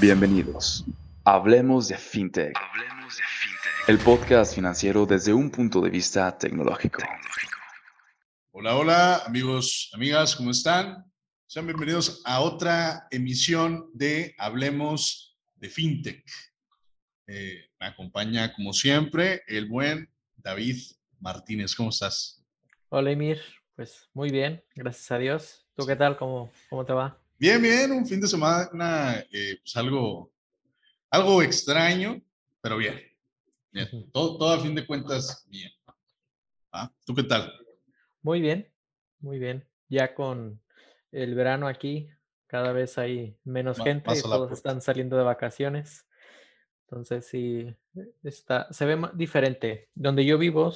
Bienvenidos. Hablemos de FinTech. Hablemos de FinTech. El podcast financiero desde un punto de vista tecnológico. Hola, hola, amigos, amigas, ¿cómo están? Sean bienvenidos a otra emisión de Hablemos de FinTech. Eh, me acompaña, como siempre, el buen David Martínez. ¿Cómo estás? Hola, Emir. Pues muy bien, gracias a Dios. ¿Tú qué tal? ¿Cómo, cómo te va? Bien, bien, un fin de semana, eh, pues algo, algo extraño, pero bien. bien. Todo, todo a fin de cuentas, bien. ¿Ah? ¿Tú qué tal? Muy bien, muy bien. Ya con el verano aquí, cada vez hay menos gente y todos están saliendo de vacaciones. Entonces sí, está, se ve diferente. Donde yo vivo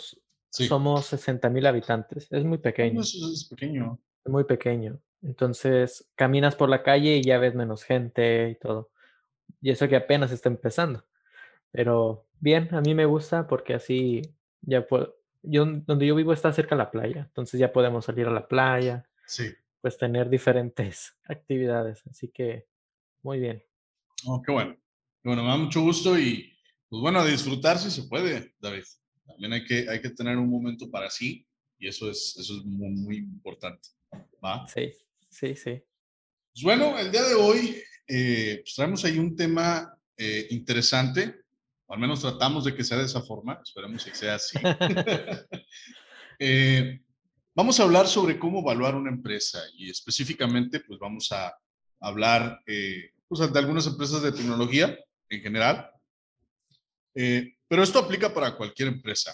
somos 60 mil habitantes. Es muy pequeño. es pequeño. Es muy pequeño. Entonces, caminas por la calle y ya ves menos gente y todo. Y eso que apenas está empezando. Pero bien, a mí me gusta porque así ya puedo. Yo, donde yo vivo está cerca de la playa, entonces ya podemos salir a la playa. Sí. Pues tener diferentes actividades. Así que, muy bien. Oh, qué bueno. Bueno, me da mucho gusto y, pues bueno, disfrutar si se puede, David. También hay que, hay que tener un momento para sí y eso es, eso es muy, muy importante. ¿Va? Sí. Sí, sí. Pues bueno, el día de hoy eh, pues traemos ahí un tema eh, interesante, o al menos tratamos de que sea de esa forma, esperemos que sea así. Eh, vamos a hablar sobre cómo evaluar una empresa y específicamente pues vamos a hablar pues, de algunas empresas de tecnología en general, pero esto aplica para cualquier empresa.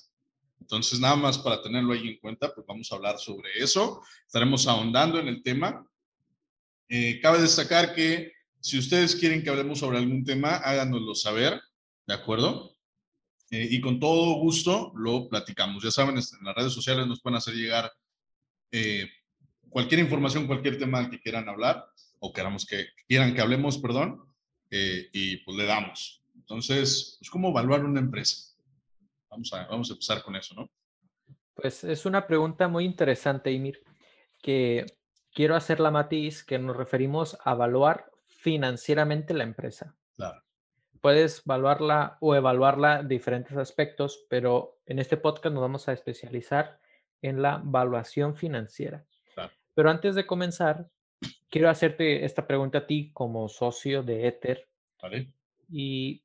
Entonces, nada más para tenerlo ahí en cuenta, pues vamos a hablar sobre eso. Estaremos ahondando en el tema eh, cabe destacar que si ustedes quieren que hablemos sobre algún tema, háganoslo saber, ¿de acuerdo? Eh, y con todo gusto lo platicamos. Ya saben, en las redes sociales nos pueden hacer llegar eh, cualquier información, cualquier tema que quieran hablar o queramos que quieran que hablemos, perdón, y pues le damos. Entonces, pues, ¿cómo evaluar una empresa? Vamos a, vamos a empezar con eso, ¿no? Pues es una pregunta muy interesante, Imir, que quiero hacer la matiz que nos referimos a evaluar financieramente la empresa. Claro. Puedes evaluarla o evaluarla en diferentes aspectos, pero en este podcast nos vamos a especializar en la evaluación financiera. Claro. Pero antes de comenzar, quiero hacerte esta pregunta a ti como socio de Ether. Vale. Y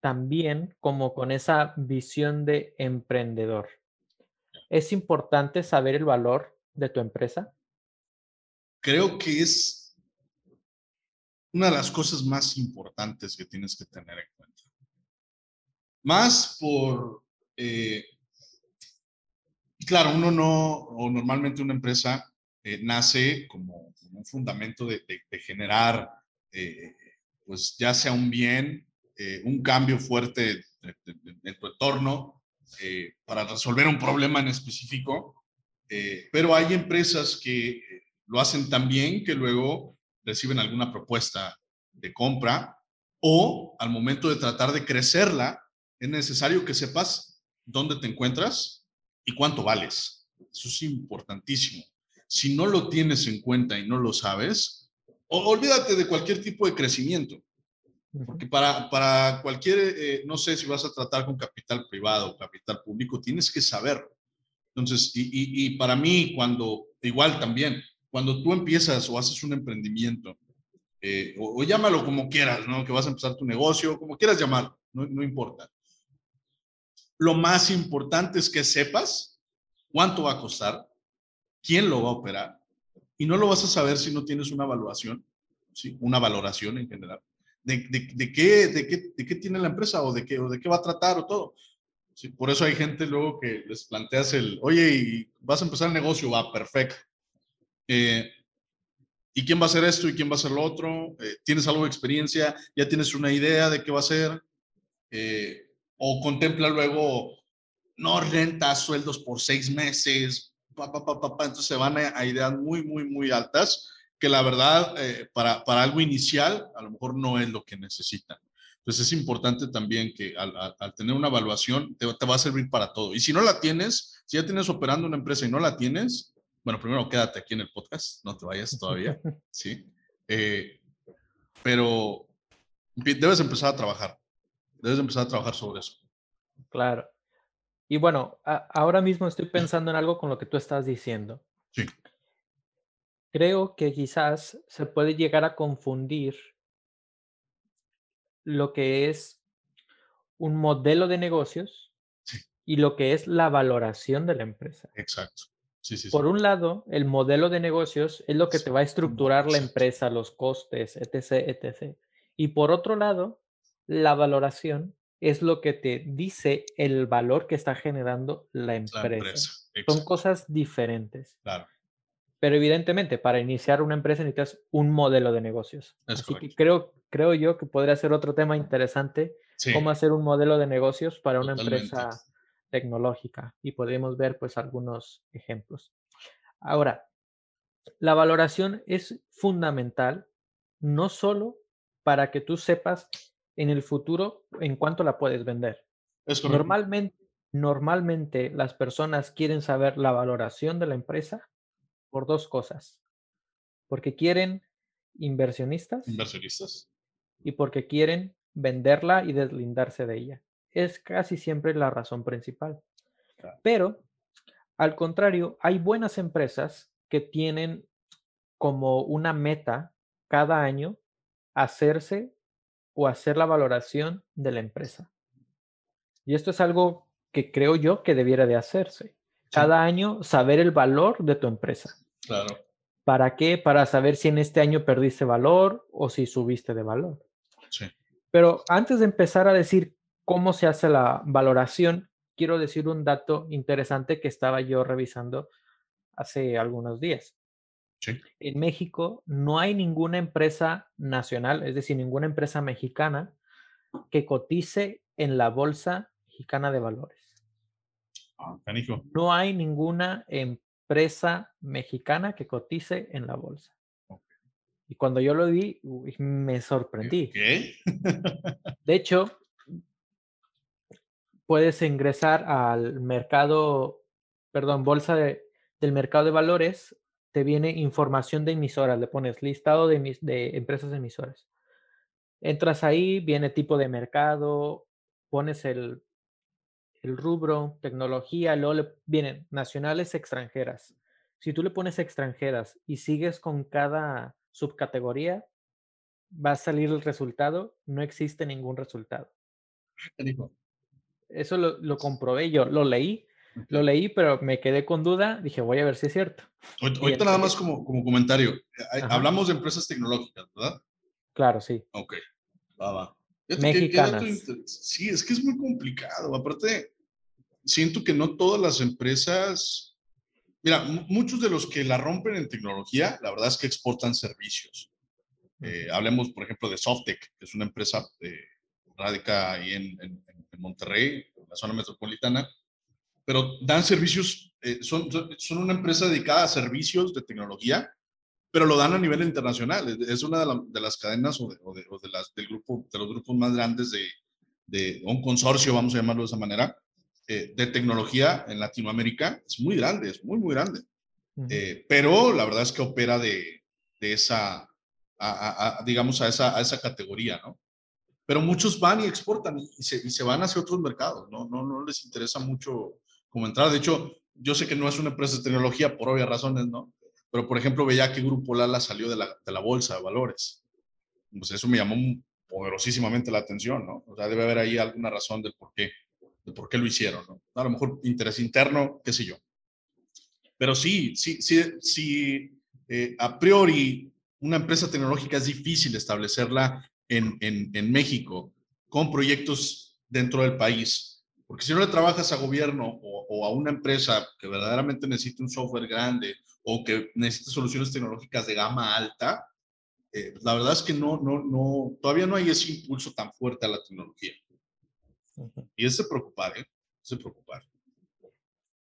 también como con esa visión de emprendedor. ¿Es importante saber el valor de tu empresa? Creo que es una de las cosas más importantes que tienes que tener en cuenta. Más por, eh, claro, uno no, o normalmente una empresa eh, nace como, un fundamento de, generar, eh, pues ya sea un bien, un cambio fuerte en tu entorno, para resolver un problema en específico, pero hay empresas que lo hacen tan bien que luego reciben alguna propuesta de compra o al momento de tratar de crecerla, es necesario que sepas dónde te encuentras y cuánto vales. Eso es importantísimo. Si no lo tienes en cuenta y no lo sabes, olvídate de cualquier tipo de crecimiento. Porque para, para cualquier, eh, no sé si vas a tratar con capital privado o capital público, tienes que saber. Entonces, y, y para mí, cuando, igual también, cuando tú empiezas o haces un emprendimiento, eh, o, llámalo como quieras, ¿no? Que vas a empezar tu negocio, como quieras llamarlo, no, importa. Lo más importante es que sepas cuánto va a costar, quién lo va a operar, y no lo vas a saber si no tienes una evaluación, ¿sí? una valoración en general, de, qué, tiene la empresa o de qué, va a tratar o todo. Por eso hay gente luego que les planteas el, oye, y vas a empezar el negocio, va, perfecto. Eh, ¿Y quién va a hacer esto y quién va a hacer lo otro? Eh, ¿Tienes algo de experiencia? ¿Ya tienes una idea de qué va a ser? Eh, ¿O contempla luego, no renta sueldos por seis meses? Pa, pa, pa, Entonces se van a, ideas muy, muy, muy altas que la verdad para, para, algo inicial a lo mejor no es lo que necesitan. Entonces es importante también que al, al, tener una evaluación te, te va a servir para todo. Y si no la tienes, si ya tienes operando una empresa y no la tienes, bueno, primero quédate aquí en el podcast, no te vayas todavía, ¿sí? Eh, pero Debes empezar a trabajar. Debes empezar a trabajar sobre eso. Claro. Y bueno, ahora mismo estoy pensando en algo con lo que tú estás diciendo. Sí. Creo que quizás se puede llegar a confundir lo que es un modelo de negocios y lo que es la valoración de la empresa. Exacto. Sí, sí, Por un lado, el modelo de negocios es lo que te va a estructurar la empresa, los costes, etc., etc. Y por otro lado, la valoración es lo que te dice el valor que está generando la empresa. Son cosas diferentes. Claro. Pero evidentemente, para iniciar una empresa necesitas un modelo de negocios. Así que creo, creo yo que podría ser otro tema interesante, cómo hacer un modelo de negocios para una empresa tecnológica. Y podemos ver pues algunos ejemplos. Ahora, la valoración es fundamental no solo para que tú sepas en el futuro en cuánto la puedes vender. normalmente, normalmente las personas quieren saber la valoración de la empresa por dos cosas. Porque quieren inversionistas. Inversionistas. Y porque quieren venderla y deslindarse de ella. Es casi siempre la razón principal. Pero, al contrario, hay buenas empresas que tienen como una meta cada año hacerse o hacer la valoración de la empresa. Y esto es algo que creo yo que debiera de hacerse. Cada año saber el valor de tu empresa. Claro. ¿Para qué? Para saber si en este año perdiste valor o si subiste de valor. Sí. Pero antes de empezar a decir cómo se hace la valoración, quiero decir un dato interesante que estaba yo revisando hace algunos días. Sí. En México no hay ninguna empresa nacional, es decir, ninguna empresa mexicana que cotice en la Bolsa Mexicana de Valores. Ah, no hay ninguna empresa mexicana que cotice en la bolsa. Y cuando yo lo vi, me sorprendí. de hecho, puedes ingresar al mercado, perdón, bolsa del mercado de valores, te viene información de emisoras, le pones listado de, de empresas emisoras. Entras ahí, viene tipo de mercado, pones el rubro, tecnología, luego le vienen nacionales, extranjeras. Si tú le pones extranjeras y sigues con cada subcategoría, va a salir el resultado, no existe ningún resultado. Eso lo, comprobé yo, lo leí, lo leí, pero me quedé con duda, dije, voy a ver si es cierto. Ahorita nada más como, como comentario, eh, hablamos de empresas tecnológicas, ¿verdad? Claro, sí. Ok, va, va. Mexicanas. sí, es que es muy complicado. Aparte, siento que no todas las empresas, mira, muchos de los que la rompen en tecnología, la verdad es que exportan servicios. Eh, hablemos, por ejemplo, de Softec, que es una empresa eh, radica ahí en, en, Monterrey, en la zona metropolitana, pero dan servicios, eh, son, son una empresa dedicada a servicios de tecnología, pero lo dan a nivel internacional. Es una de, las cadenas o, de, las, del grupo, de los grupos más grandes de, de un consorcio, vamos a llamarlo de esa manera, eh, de tecnología en Latinoamérica es muy grande, es muy, muy grande. Eh, pero la verdad es que opera de, de esa, digamos, a esa, a esa categoría, ¿no? Pero muchos van y exportan y se, y se, van hacia otros mercados, ¿no? ¿no? No les interesa mucho como entrar. De hecho, yo sé que no es una empresa de tecnología por obvias razones, ¿no? Pero, por ejemplo, veía que Grupo Lala salió de la, de la bolsa de valores. Pues eso me llamó poderosísimamente la atención, ¿no? O sea, debe haber ahí alguna razón del por qué de por qué lo hicieron, ¿no? A lo mejor interés interno, qué sé yo. Pero sí, sí, sí, sí, eh, a priori una empresa tecnológica es difícil establecerla en, en, en, México con proyectos dentro del país. Porque si no le trabajas a gobierno o, o, a una empresa que verdaderamente necesita un software grande o que necesita soluciones tecnológicas de gama alta, eh, la verdad es que no, no, no, todavía no hay ese impulso tan fuerte a la tecnología. Y es de preocupar, ¿eh? Es de preocupar.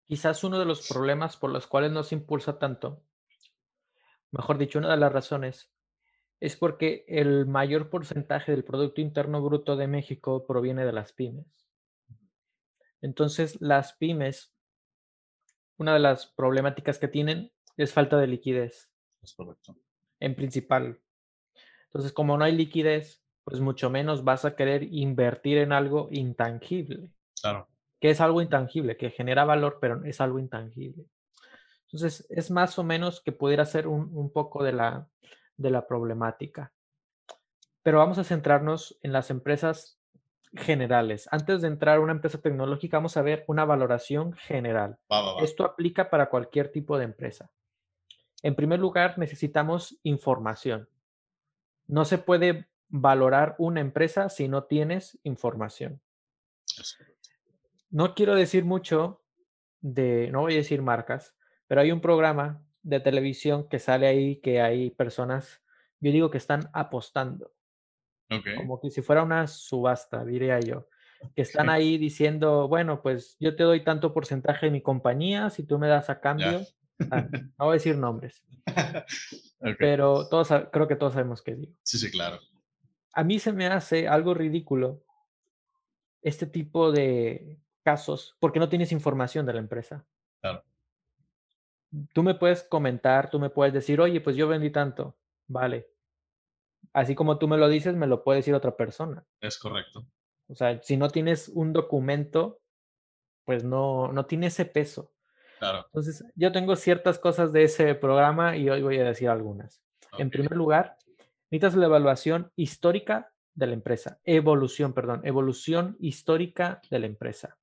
Quizás uno de los problemas por los cuales no se impulsa tanto, mejor dicho, una de las razones, es porque el mayor porcentaje del Producto Interno Bruto de México proviene de las pymes. Entonces, las pymes, una de las problemáticas que tienen es falta de liquidez. Es correcto. En principal. Entonces, como no hay liquidez, pues mucho menos vas a querer invertir en algo intangible. Claro. Que es algo intangible, que genera valor, pero es algo intangible. Entonces, es más o menos que pudiera ser un, un poco de la, de la problemática. Pero vamos a centrarnos en las empresas generales. Antes de entrar a una empresa tecnológica, vamos a ver una valoración general. Esto aplica para cualquier tipo de empresa. En primer lugar, necesitamos información. No se puede valorar una empresa si no tienes información. No quiero decir mucho de, no voy a decir marcas, pero hay un programa de televisión que sale ahí que hay personas, yo digo que están apostando. Como que si fuera una subasta, diría yo. Que están ahí diciendo, bueno, pues yo te doy tanto porcentaje de mi compañía, si tú me das a cambio. Ah, no voy a decir nombres. Pero todos, creo que todos sabemos qué digo. Sí, sí, claro. A mí se me hace algo ridículo este tipo de casos porque no tienes información de la empresa. Claro. Tú me puedes comentar, tú me puedes decir, oye, pues yo vendí tanto. Vale, Así como tú me lo dices, me lo puede decir otra persona. Es correcto. O sea, si no tienes un documento, pues no, no tiene ese peso. Claro. Entonces, yo tengo ciertas cosas de ese programa y hoy voy a decir algunas. En primer lugar, necesitas la evaluación histórica de la empresa. Evolución, perdón. Evolución histórica de la empresa.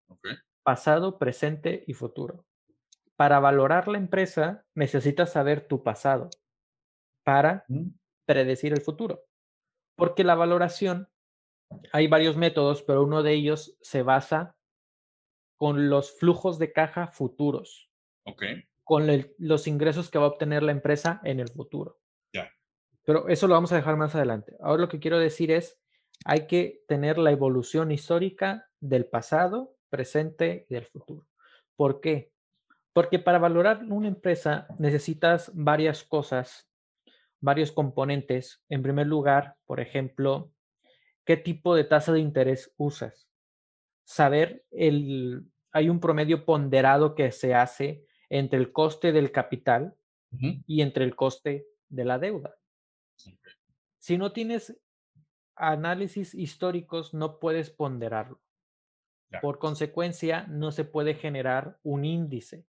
Pasado, presente y futuro. Para valorar la empresa, necesitas saber tu pasado. Para predecir el futuro. Porque la valoración, hay varios métodos, pero uno de ellos se basa con los flujos de caja futuros. Ok. Con los ingresos que va a obtener la empresa en el futuro. Ya. Pero eso lo vamos a dejar más adelante. Ahora lo que quiero decir es, hay que tener la evolución histórica del pasado, presente y del futuro. ¿Por qué? Porque para valorar una empresa necesitas varias cosas varios componentes. En primer lugar, por ejemplo, qué tipo de tasa de interés usas. Saber el, hay un promedio ponderado que se hace entre el coste del capital y entre el coste de la deuda. Si no tienes análisis históricos, no puedes ponderarlo. Por consecuencia, no se puede generar un índice.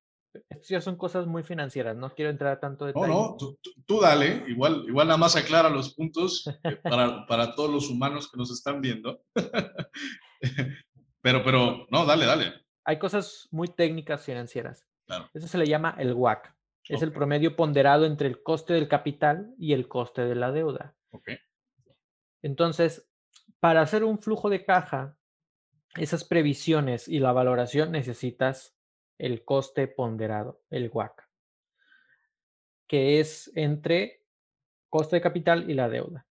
Estas ya son cosas muy financieras, no quiero entrar a tanto detalle. No, no, tú, dale, igual, igual nada más aclara los puntos para, para todos los humanos que nos están viendo. pero, pero, no, dale, dale. Hay cosas muy técnicas financieras. Claro. Eso se le llama el WAC. Es el promedio ponderado entre el coste del capital y el coste de la deuda. Okay. Entonces, para hacer un flujo de caja, esas previsiones y la valoración necesitas el coste ponderado, el WAC, que es entre coste de capital y la deuda.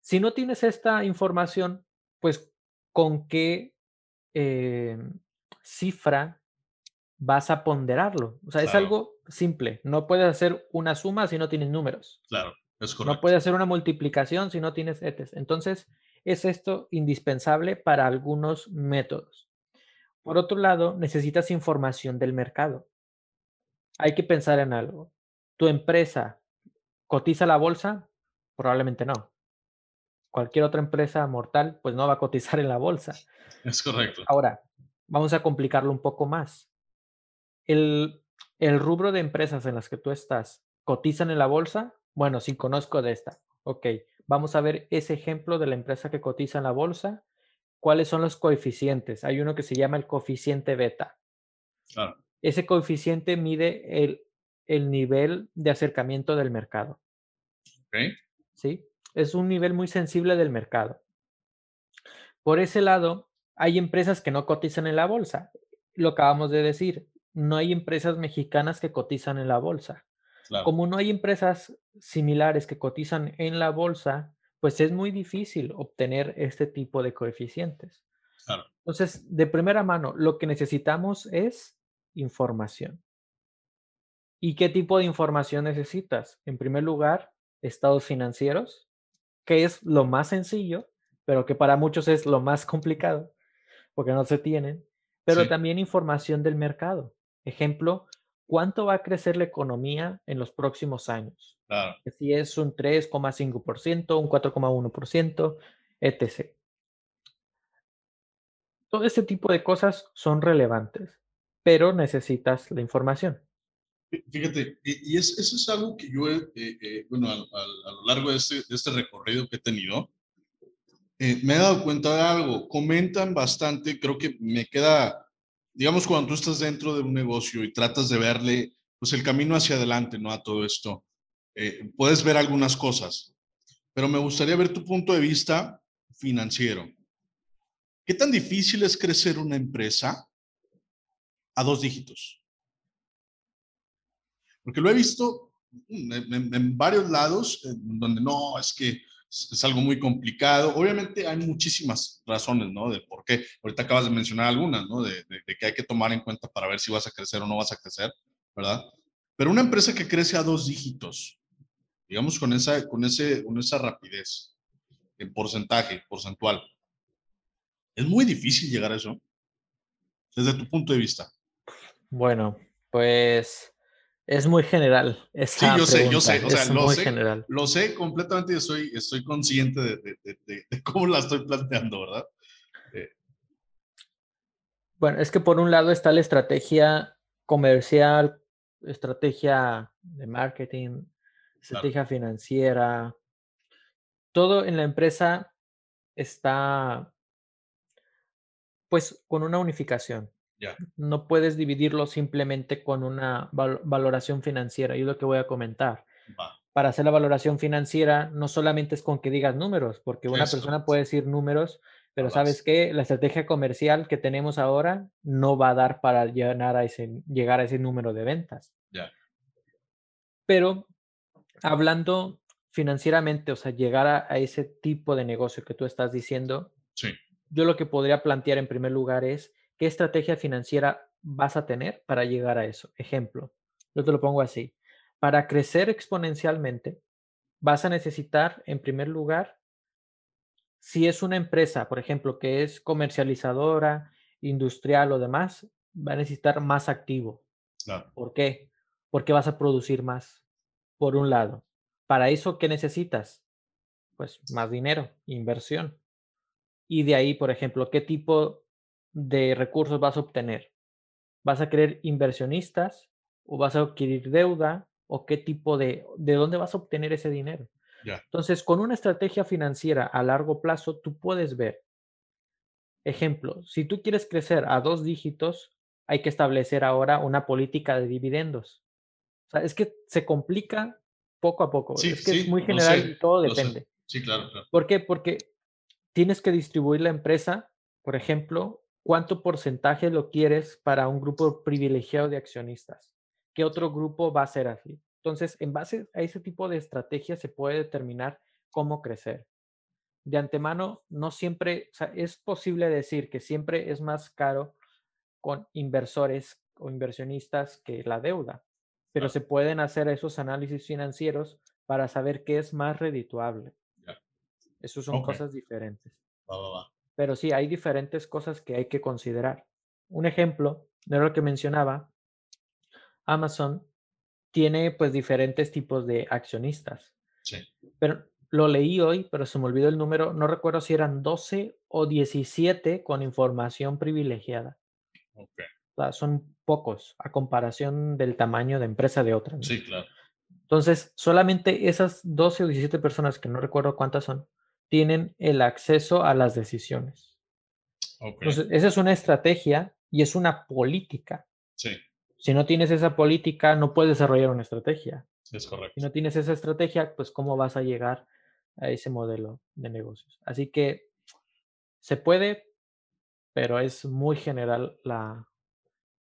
Si no tienes esta información, pues con qué eh, cifra vas a ponderarlo. O sea, es algo simple. No puedes hacer una suma si no tienes números. Claro, es correcto. No puedes hacer una multiplicación si no tienes ETES. Entonces, es esto indispensable para algunos métodos. Por otro lado, necesitas información del mercado. Hay que pensar en algo. ¿Tu empresa cotiza la bolsa? Probablemente no. Cualquier otra empresa mortal, pues no va a cotizar en la bolsa. Es correcto. Ahora, vamos a complicarlo un poco más. El, el rubro de empresas en las que tú estás, ¿cotizan en la bolsa? Bueno, sí conozco de esta. Ok, vamos a ver ese ejemplo de la empresa que cotiza en la bolsa cuáles son los coeficientes. Hay uno que se llama el coeficiente beta. Ese coeficiente mide el, el, nivel de acercamiento del mercado. ¿Sí? Es un nivel muy sensible del mercado. Por ese lado, hay empresas que no cotizan en la bolsa. Lo acabamos de decir, no hay empresas mexicanas que cotizan en la bolsa. Como no hay empresas similares que cotizan en la bolsa, pues es muy difícil obtener este tipo de coeficientes. Entonces, de primera mano, lo que necesitamos es información. ¿Y qué tipo de información necesitas? En primer lugar, estados financieros, que es lo más sencillo, pero que para muchos es lo más complicado, porque no se tienen, pero también información del mercado. Ejemplo, cuánto va a crecer la economía en los próximos años. Si es un 3,5%, un 4,1%, etc. Todo este tipo de cosas son relevantes, pero necesitas la información. Fíjate, y eso es algo que yo, eh, eh, bueno, a, lo largo de este, de este, recorrido que he tenido, eh, me he dado cuenta de algo. Comentan bastante, creo que me queda, digamos, cuando tú estás dentro de un negocio y tratas de verle, pues el camino hacia adelante, ¿no? A todo esto. puedes ver algunas cosas, pero me gustaría ver tu punto de vista financiero. ¿Qué tan difícil es crecer una empresa a dos dígitos? Porque lo he visto en, varios lados donde no, es que es algo muy complicado. Obviamente hay muchísimas razones, ¿no? De por qué. Ahorita acabas de mencionar algunas, ¿no? De, de, que hay que tomar en cuenta para ver si vas a crecer o no vas a crecer, ¿verdad? Pero una empresa que crece a dos dígitos, digamos con esa, con ese, con esa rapidez, en porcentaje, porcentual, es muy difícil llegar a eso, desde tu punto de vista. Bueno, pues es muy general. sí, yo sé, yo sé, o sea, lo sé, general. lo sé completamente y estoy, estoy consciente de, de, cómo la estoy planteando, ¿verdad? Eh. Bueno, es que por un lado está la estrategia comercial, estrategia de marketing, estrategia financiera. Todo en la empresa está pues con una unificación. No puedes dividirlo simplemente con una valoración financiera, y es lo que voy a comentar. Para hacer la valoración financiera, no solamente es con que digas números, porque una persona puede decir números, pero sabes que la estrategia comercial que tenemos ahora no va a dar para llegar a ese, llegar a ese número de ventas. Pero hablando financieramente, o sea, llegar a, a, ese tipo de negocio que tú estás diciendo, sí. yo lo que podría plantear en primer lugar es ¿Qué estrategia financiera vas a tener para llegar a eso? Ejemplo, yo te lo pongo así. Para crecer exponencialmente, vas a necesitar, en primer lugar, si es una empresa, por ejemplo, que es comercializadora, industrial o demás, va a necesitar más activo. ¿Por qué? Porque vas a producir más, por un lado. Para eso, ¿qué necesitas? Pues más dinero, inversión. Y de ahí, por ejemplo, ¿qué tipo de recursos vas a obtener? ¿Vas a querer inversionistas o vas a adquirir deuda o qué tipo de, de dónde vas a obtener ese dinero? Entonces, con una estrategia financiera a largo plazo, tú puedes ver, ejemplo, si tú quieres crecer a dos dígitos, hay que establecer ahora una política de dividendos. O sea, es que se complica poco a poco. es que es muy general y todo depende. Sí, claro, claro. ¿Por qué? Porque tienes que distribuir la empresa, por ejemplo, ¿Cuánto porcentaje lo quieres para un grupo privilegiado de accionistas? ¿Qué otro grupo va a ser así? Entonces, en base a ese tipo de estrategia se puede determinar cómo crecer. De antemano, no siempre, o sea, es posible decir que siempre es más caro con inversores o inversionistas que la deuda, pero se pueden hacer esos análisis financieros para saber qué es más redituable. Esas son cosas diferentes. Pero sí, hay diferentes cosas que hay que considerar. Un ejemplo, de lo que mencionaba, Amazon tiene pues diferentes tipos de accionistas. Sí. Pero lo leí hoy, pero se me olvidó el número, no recuerdo si eran 12 o 17 con información privilegiada. Okay. O sea, son pocos a comparación del tamaño de empresa de otra. Sí, claro. Entonces, solamente esas 12 o 17 personas, que no recuerdo cuántas son, tienen el acceso a las decisiones. Entonces, esa es una estrategia y es una política. Sí. Si no tienes esa política, no puedes desarrollar una estrategia. Es correcto. Si no tienes esa estrategia, pues cómo vas a llegar a ese modelo de negocios. Así que se puede, pero es muy general la,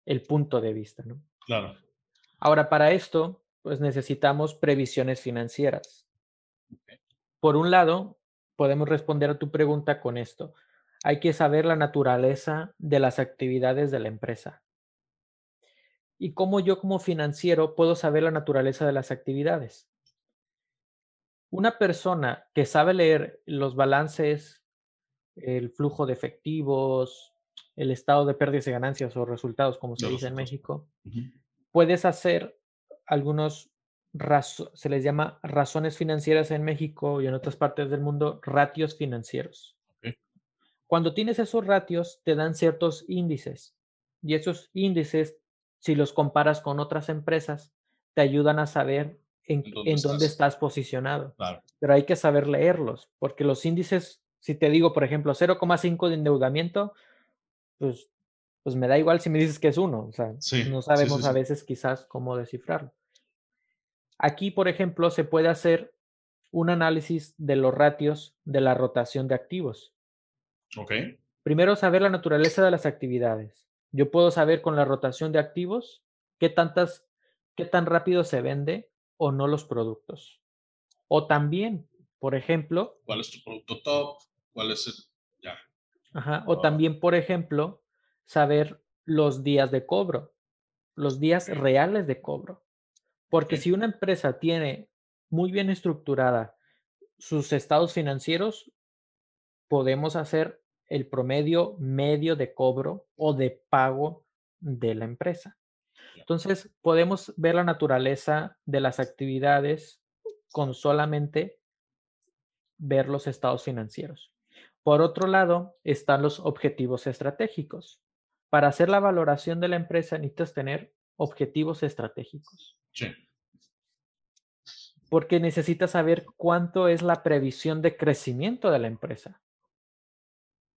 el punto de vista, ¿no? Claro. Ahora, para esto, pues necesitamos previsiones financieras. Por un lado, podemos responder a tu pregunta con esto. Hay que saber la naturaleza de las actividades de la empresa. ¿Y cómo yo como financiero puedo saber la naturaleza de las actividades? Una persona que sabe leer los balances, el flujo de efectivos, el estado de pérdidas y ganancias o resultados, como se dice en México, puedes hacer algunos, se les llama razones financieras en México y en otras partes del mundo, ratios financieros. Cuando tienes esos ratios, te dan ciertos índices y esos índices, si los comparas con otras empresas, te ayudan a saber en, dónde, estás? posicionado. Pero hay que saber leerlos, porque los índices, si te digo, por ejemplo, 0,5 de endeudamiento, pues, pues me da igual si me dices que es uno. O sea, no sabemos a veces quizás cómo descifrarlo. Aquí, por ejemplo, se puede hacer un análisis de los ratios de la rotación de activos. Ok. Primero, saber la naturaleza de las actividades. Yo puedo saber con la rotación de activos qué tantas, qué tan rápido se vende o no los productos. O también, por ejemplo. ¿Cuál es tu producto top? ¿Cuál es el. Ya. Ajá. O también, por ejemplo, saber los días de cobro, los días reales de cobro. Porque si una empresa tiene muy bien estructurada sus estados financieros, podemos hacer el promedio medio de cobro o de pago de la empresa. Entonces, podemos ver la naturaleza de las actividades con solamente ver los estados financieros. Por otro lado, están los objetivos estratégicos. Para hacer la valoración de la empresa necesitas tener objetivos estratégicos. Sí. Porque necesitas saber cuánto es la previsión de crecimiento de la empresa.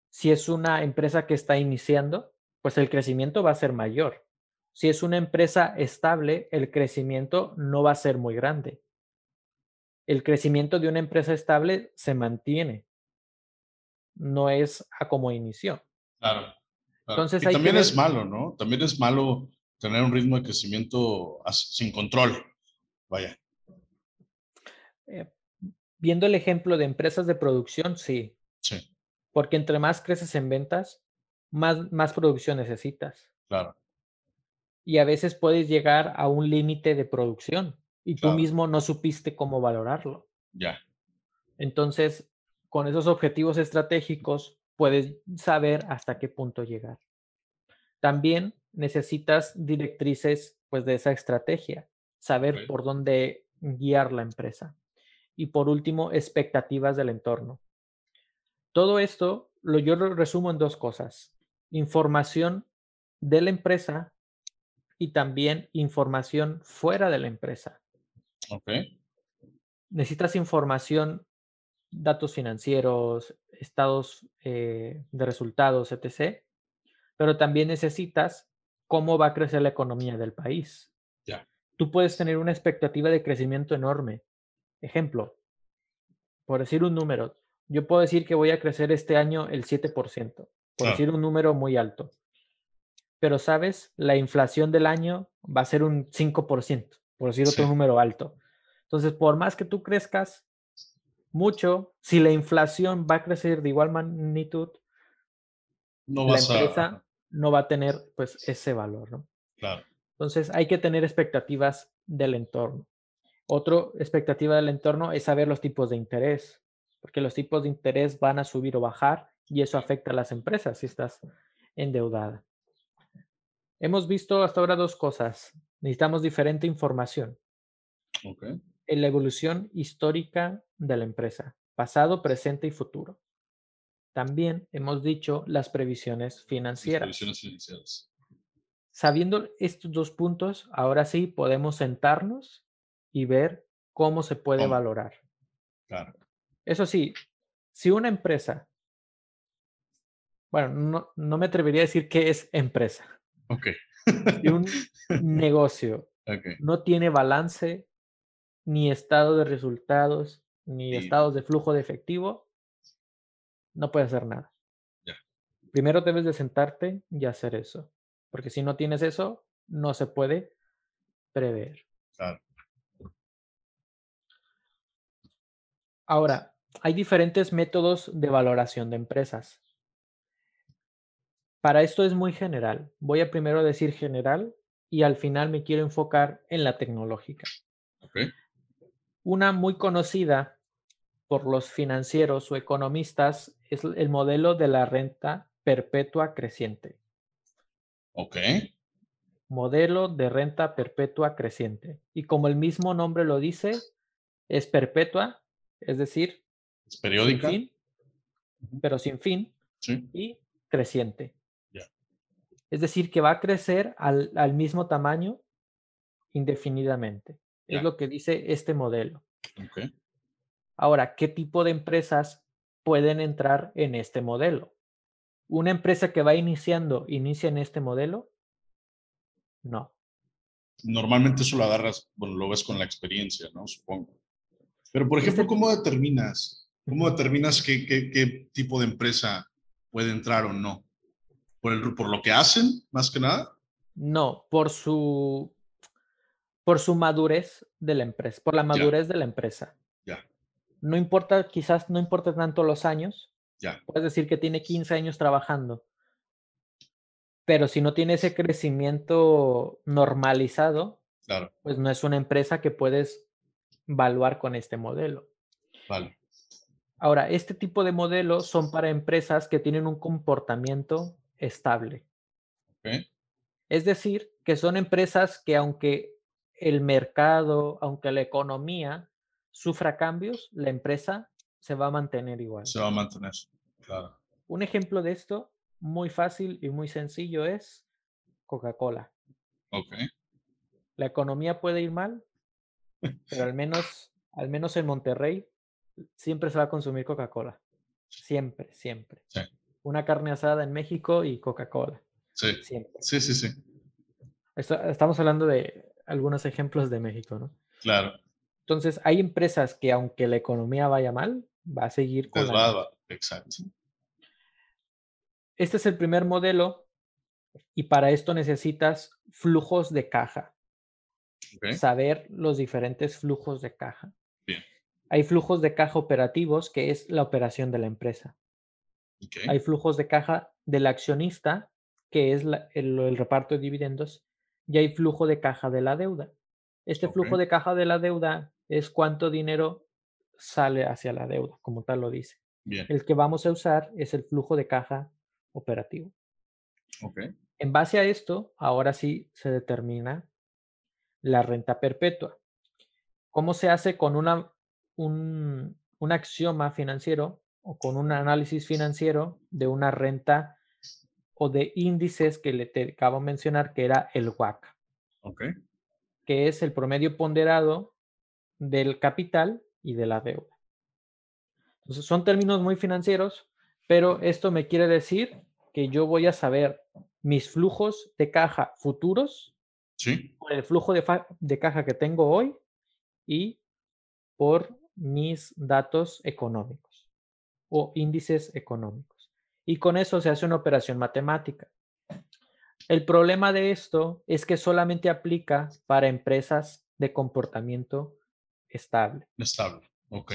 Si es una empresa que está iniciando, pues el crecimiento va a ser mayor. Si es una empresa estable, el crecimiento no va a ser muy grande. El crecimiento de una empresa estable se mantiene. No es a como inició. Claro. Entonces, y también es malo, ¿no? También es malo tener un ritmo de crecimiento sin control. Vaya. Eh, viendo el ejemplo de empresas de producción, sí. Sí. Porque entre más creces en ventas, más, más producción necesitas. Claro. Y a veces puedes llegar a un límite de producción y tú mismo no supiste cómo valorarlo. Ya. Entonces, con esos objetivos estratégicos, puedes saber hasta qué punto llegar. También necesitas directrices pues, de esa estrategia, saber por dónde guiar la empresa. Y por último, expectativas del entorno. Todo esto lo, yo lo resumo en dos cosas. Información de la empresa y también información fuera de la empresa. Necesitas información, datos financieros, estados eh, de resultados, etc. Pero también necesitas cómo va a crecer la economía del país. Ya. Tú puedes tener una expectativa de crecimiento enorme. Ejemplo, por decir un número, yo puedo decir que voy a crecer este año el 7%, por decir un número muy alto. Pero, ¿sabes? La inflación del año va a ser un 5%, por decir otro número alto. Entonces, por más que tú crezcas mucho, si la inflación va a crecer de igual magnitud, no la empresa no va a tener pues ese valor, ¿no? Claro. Entonces, hay que tener expectativas del entorno. Otra expectativa del entorno es saber los tipos de interés porque los tipos de interés van a subir o bajar y eso afecta a las empresas si estás endeudada. Hemos visto hasta ahora dos cosas. Necesitamos diferente información. Okay. En la evolución histórica de la empresa, pasado, presente y futuro. También hemos dicho las previsiones financieras. Las previsiones financieras. Sabiendo estos dos puntos, ahora sí podemos sentarnos y ver cómo se puede valorar. Claro. Eso sí, si una empresa, bueno, no, me atrevería a decir qué es empresa. Ok. Si un negocio no tiene balance, ni estado de resultados, ni estados de flujo de efectivo, no puede hacer nada. Primero debes de sentarte y hacer eso, porque si no tienes eso, no se puede prever. Claro. Ahora, hay diferentes métodos de valoración de empresas. Para esto es muy general. Voy a primero decir general y al final me quiero enfocar en la tecnológica. Una muy conocida por los financieros o economistas es el modelo de la renta perpetua creciente. Ok. modelo de renta perpetua creciente. Y como el mismo nombre lo dice, es perpetua, es decir, es periódica, sin fin, pero sin fin y creciente. Es decir, que va a crecer al, mismo tamaño indefinidamente. Es lo que dice este modelo. Ahora, ¿qué tipo de empresas pueden entrar en este modelo? ¿Una empresa que va iniciando inicia en este modelo? No. Normalmente eso lo agarras, bueno, lo ves con la experiencia, ¿no? Supongo. Pero, por ejemplo, ¿cómo determinas? ¿Cómo determinas qué, qué, tipo de empresa puede entrar o no? ¿Por, el, ¿Por lo que hacen, más que nada? No, por su, por su madurez de la empresa, por la madurez de la empresa. No importa, quizás no importa tanto los años. Ya. Puedes decir que tiene 15 años trabajando. Pero si no tiene ese crecimiento normalizado, claro. pues no es una empresa que puedes evaluar con este modelo. Vale. Ahora, este tipo de modelos son para empresas que tienen un comportamiento estable. Es decir, que son empresas que aunque el mercado, aunque la economía sufra cambios, la empresa se va a mantener igual. Se va a mantener, claro. Un ejemplo de esto muy fácil y muy sencillo es Coca-Cola. Ok. La economía puede ir mal, pero al menos, al menos en Monterrey siempre se va a consumir Coca-Cola. Siempre, siempre. Sí. Una carne asada en México y Coca-Cola. Sí. Siempre. Sí, sí, sí. estamos hablando de algunos ejemplos de México, ¿no? Claro. Entonces, hay empresas que aunque la economía vaya mal, va a seguir con pues la... Exacto. Este es el primer modelo y para esto necesitas flujos de caja. Saber los diferentes flujos de caja. Hay flujos de caja operativos, que es la operación de la empresa. Hay flujos de caja del accionista, que es el, reparto de dividendos, y hay flujo de caja de la deuda. Este flujo de caja de la deuda es cuánto dinero sale hacia la deuda, como tal lo dice. El que vamos a usar es el flujo de caja operativo. Okay. En base a esto, ahora sí se determina la renta perpetua. ¿Cómo se hace con una, un, un axioma financiero o con un análisis financiero de una renta o de índices que le te acabo de mencionar, que era el WAC? Okay. Que es el promedio ponderado del capital y de la deuda. Entonces, son términos muy financieros, pero esto me quiere decir que yo voy a saber mis flujos de caja futuros, ¿Sí? por el flujo de, de caja que tengo hoy y por mis datos económicos o índices económicos. Y con eso se hace una operación matemática. El problema de esto es que solamente aplica para empresas de comportamiento estable. Estable, ok.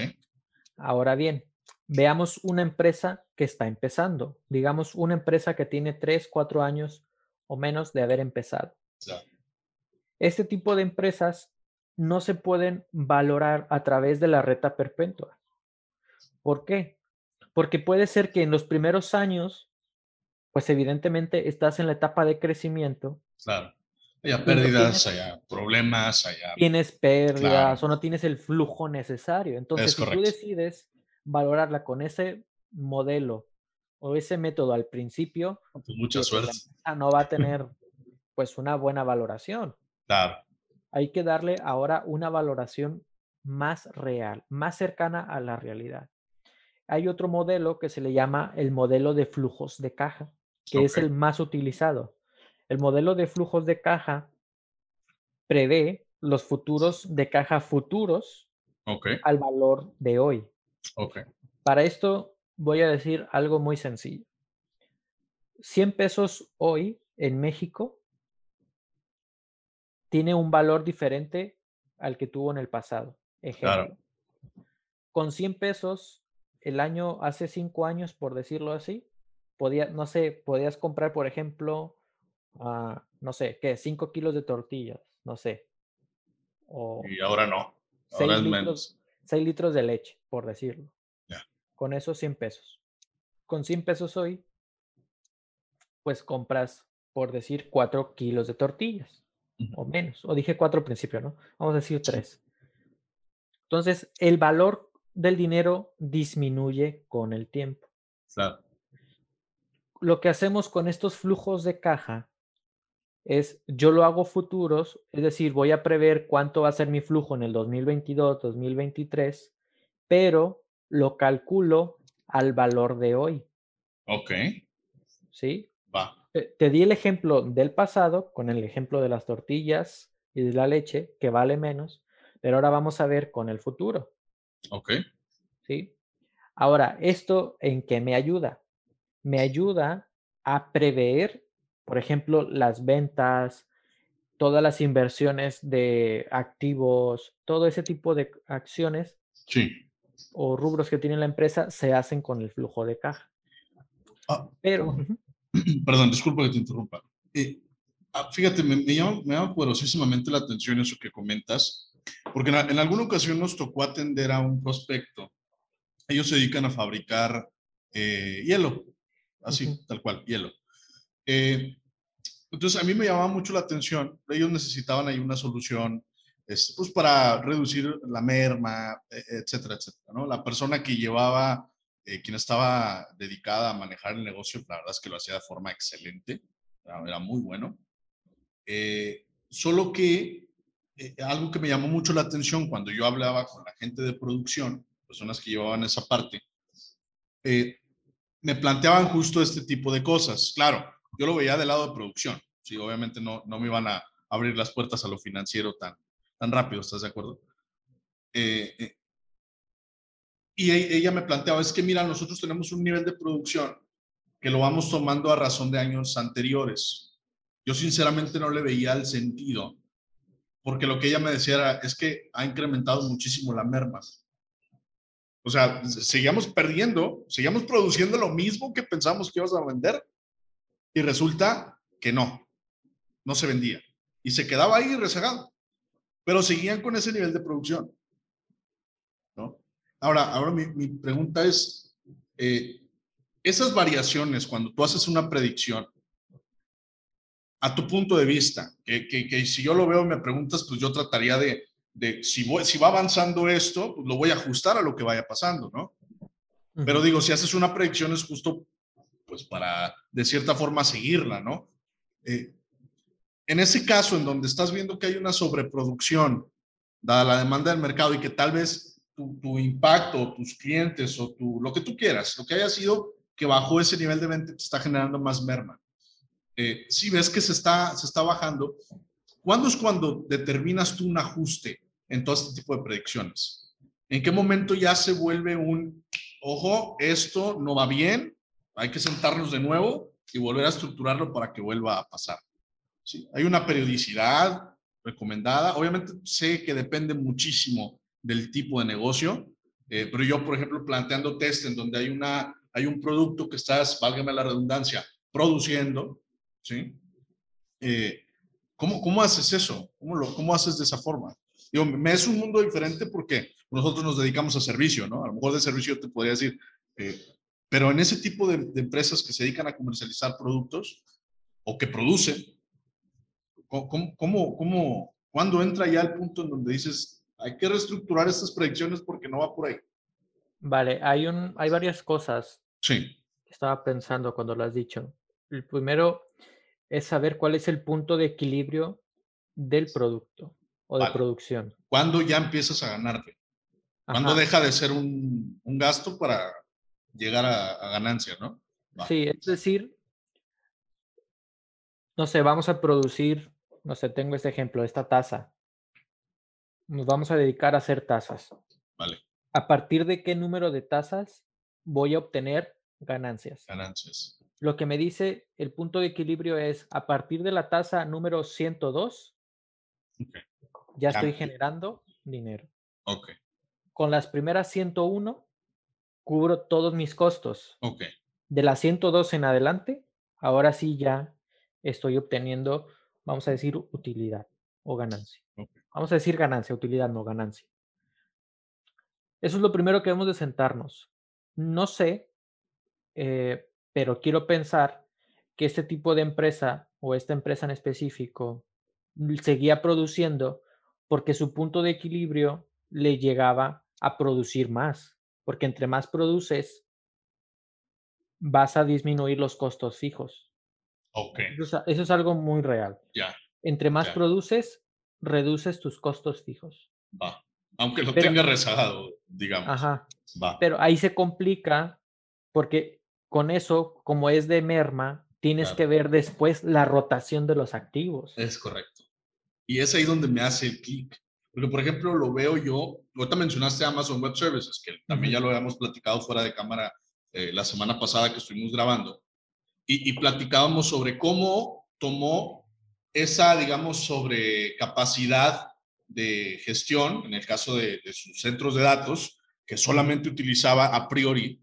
Ahora bien, veamos una empresa que está empezando, digamos una empresa que tiene 3, 4 años o menos de haber empezado. Este tipo de empresas no se pueden valorar a través de la reta perpetua. ¿Por qué? Porque puede ser que en los primeros años, pues evidentemente estás en la etapa de crecimiento. Claro. Haya pérdidas, haya problemas, haya... Tienes pérdidas o no tienes el flujo necesario. Entonces, si tú decides valorarla con ese modelo o ese método al principio, pues mucha suerte. no va a tener pues una buena valoración. Claro. Hay que darle ahora una valoración más real, más cercana a la realidad. Hay otro modelo que se le llama el modelo de flujos de caja, que es el más utilizado. El modelo de flujos de caja prevé los futuros de caja futuros al valor de hoy. Okay. Para esto voy a decir algo muy sencillo. 100 pesos hoy en México tiene un valor diferente al que tuvo en el pasado. Ejemplo. Con 100 pesos el año, hace 5 años, por decirlo así, podía, no sé, podías comprar, por ejemplo, uh, no sé, ¿qué? 5 kilos de tortillas, no sé. O y ahora no. Ahora es menos. 6 litros de leche, por decirlo. Con esos 100 pesos. Con 100 pesos hoy, pues compras por decir, 4 kilos de tortillas o menos. O dije 4 al principio, ¿no? Vamos a decir 3. Entonces, el valor del dinero disminuye con el tiempo. Claro. Lo que hacemos con estos flujos de caja es, yo lo hago futuros, es decir, voy a prever cuánto va a ser mi flujo en el 2022, 2023, pero lo calculo al valor de hoy. Ok. ¿Sí? Va. Te, di el ejemplo del pasado con el ejemplo de las tortillas y de la leche, que vale menos, pero ahora vamos a ver con el futuro. Ok. ¿Sí? Ahora, ¿esto en qué me ayuda? Me ayuda a prever, por ejemplo, las ventas, todas las inversiones de activos, todo ese tipo de acciones sí. o rubros que tiene la empresa se hacen con el flujo de caja. Ah, Pero, perdón, disculpa que te interrumpa. Eh, ah, fíjate, me, llama, me, llama, poderosísimamente la atención eso que comentas, porque en, alguna ocasión nos tocó atender a un prospecto. Ellos se dedican a fabricar eh, hielo, así, tal cual, hielo. Eh, entonces, a mí me llamaba mucho la atención, ellos necesitaban ahí una solución este, pues para reducir la merma, e, etcétera, etcétera, ¿no? La persona que llevaba, eh, quien estaba dedicada a manejar el negocio, la verdad es que lo hacía de forma excelente, era, muy bueno. solo que algo que me llamó mucho la atención cuando yo hablaba con la gente de producción, personas que llevaban esa parte, eh, me planteaban justo este tipo de cosas. Claro, yo lo veía del lado de producción. Sí, obviamente no, no me iban a abrir las puertas a lo financiero tan, tan rápido, ¿estás de acuerdo? Eh, eh, y e, ella me planteaba, es que mira, nosotros tenemos un nivel de producción que lo vamos tomando a razón de años anteriores. Yo sinceramente no le veía el sentido, porque lo que ella me decía era, es que ha incrementado muchísimo la merma. O sea, seguíamos perdiendo, seguíamos produciendo lo mismo que pensamos que íbamos a vender y resulta que no, no se vendía. Y se quedaba ahí rezagado, pero seguían con ese nivel de producción. ¿no? Ahora, ahora mi, pregunta es, eh, esas variaciones, cuando tú haces una predicción, a tu punto de vista, que, que si yo lo veo me preguntas, pues yo trataría de, de si, si va avanzando esto, pues lo voy a ajustar a lo que vaya pasando, ¿no? Pero digo, si haces una predicción es justo, pues para, de cierta forma, seguirla, ¿no? Eh, en ese caso, en donde estás viendo que hay una sobreproducción, dada la demanda del mercado y que tal vez tu, tu impacto, tus clientes o tu, lo que tú quieras, lo que haya sido que bajó ese nivel de venta te está generando más merma. Eh, si ves que se está, se está bajando, ¿cuándo es cuando determinas tú un ajuste en todo este tipo de predicciones? ¿En qué momento ya se vuelve un, ojo, esto no va bien, hay que sentarnos de nuevo y volver a estructurarlo para que vuelva a pasar? ¿Sí? Hay una periodicidad recomendada. Obviamente sé que depende muchísimo del tipo de negocio, eh, pero yo, por ejemplo, planteando test en donde hay, una, hay un producto que estás, válgame la redundancia, produciendo, ¿sí? Eh, ¿cómo, ¿Cómo haces eso? ¿Cómo, ¿Cómo haces de esa forma? Digo, me es un mundo diferente porque nosotros nos dedicamos a servicio, ¿no? A lo mejor de servicio te podría decir, eh, pero en ese tipo de, empresas que se dedican a comercializar productos o que producen, ¿cómo, cómo, cómo, cuándo entra ya el punto en donde dices, hay que reestructurar estas predicciones porque no va por ahí? Vale, hay, un, hay varias cosas. Sí. Estaba pensando cuando lo has dicho. El primero es saber cuál es el punto de equilibrio del producto o de producción. ¿Cuándo ya empiezas a ganarte? ¿Cuándo deja de ser un, un, gasto para llegar a, ganancia, no? Sí, es decir, no sé, vamos a producir, no sé, tengo este ejemplo, esta taza. Nos vamos a dedicar a hacer tazas. Vale. ¿A partir de qué número de tazas voy a obtener ganancias? Ganancias. Lo que me dice el punto de equilibrio es a partir de la tasa número 102, okay ya estoy generando dinero. Ok. Con las primeras 101, cubro todos mis costos. Ok. De las 102 en adelante, ahora sí ya estoy obteniendo, vamos a decir, utilidad o ganancia. Vamos a decir ganancia, utilidad, no ganancia. Eso es lo primero que debemos de sentarnos. No sé, eh, pero quiero pensar que este tipo de empresa o esta empresa en específico seguía produciendo porque su punto de equilibrio le llegaba a producir más, porque entre más produces, vas a disminuir los costos fijos. Eso, es algo muy real. Ya. Entre más produces, reduces tus costos fijos. Va. Aunque lo tenga rezagado, digamos. Ajá. Pero ahí se complica porque con eso, como es de merma, tienes que ver después la rotación de los activos. Es correcto. Y es ahí donde me hace el clic. Porque, por ejemplo, lo veo yo, ahorita mencionaste Amazon Web Services, que también ya lo habíamos platicado fuera de cámara eh, la semana pasada que estuvimos grabando. Y, platicábamos sobre cómo tomó esa, digamos, sobre capacidad de gestión, en el caso de, de sus centros de datos, que solamente utilizaba a priori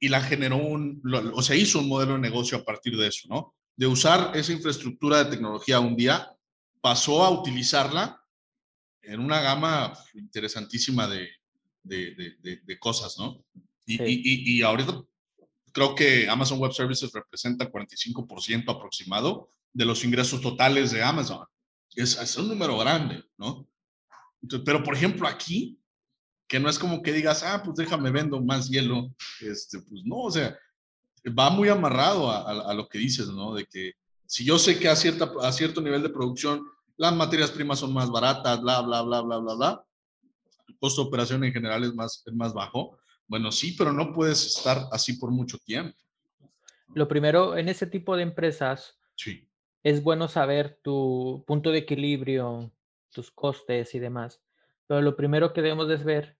y la generó un, o sea, hizo un modelo de negocio a partir de eso, ¿no? De usar esa infraestructura de tecnología un día, pasó a utilizarla en una gama interesantísima de, de, de, cosas, ¿no? Y, y, y, ahorita creo que Amazon Web Services representa 45% aproximado de los ingresos totales de Amazon. Es, es un número grande, ¿no? pero, por ejemplo, aquí que no es como que digas, ah, pues déjame vendo más hielo. Este, pues no, o sea, va muy amarrado a, lo que dices, ¿no? De que si yo sé que a, cierta, a cierto nivel de producción las materias primas son más baratas, bla, bla, bla, bla, bla, bla, el costo de operación en general es más, es más bajo. Bueno, sí, pero no puedes estar así por mucho tiempo. Lo primero, en ese tipo de empresas, sí. es bueno saber tu punto de equilibrio, tus costes y demás. Pero lo primero que debemos de ver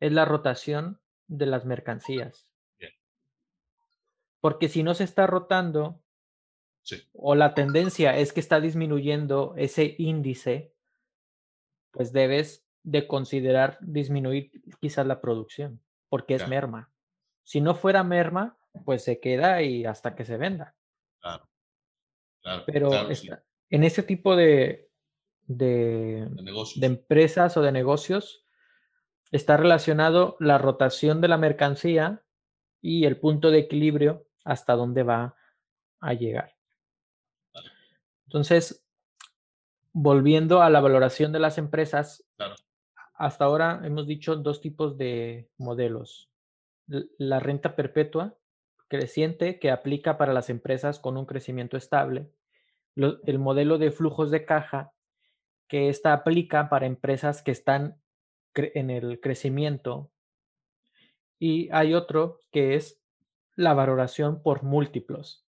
es la rotación de las mercancías. Porque si no se está rotando, o la tendencia es que está disminuyendo ese índice, pues debes de considerar disminuir quizás la producción, porque es merma. Si no fuera merma, pues se queda y hasta que se venda. Claro. Pero en ese tipo de, de, de, empresas o de negocios, está relacionado la rotación de la mercancía y el punto de equilibrio hasta dónde va a llegar. Entonces, volviendo a la valoración de las empresas, hasta ahora hemos dicho dos tipos de modelos. La renta perpetua creciente que aplica para las empresas con un crecimiento estable. el modelo de flujos de caja que esta aplica para empresas que están en el crecimiento. Y hay otro que es la valoración por múltiplos.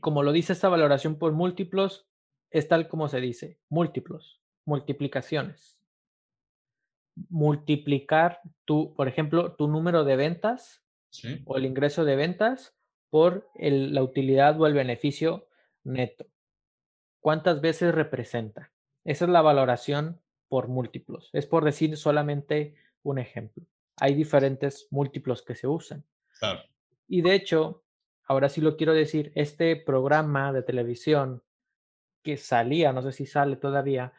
Como lo dice esta valoración por múltiplos, es tal como se dice, múltiplos, multiplicaciones. Multiplicar tu, por ejemplo, tu número de ventas o el ingreso de ventas por la utilidad o el beneficio neto. ¿Cuántas veces representa? Esa es la valoración por múltiplos. Es por decir solamente un ejemplo. Hay diferentes múltiplos que se usan. Y de hecho, ahora sí lo quiero decir, este programa de televisión que salía, no sé si sale todavía,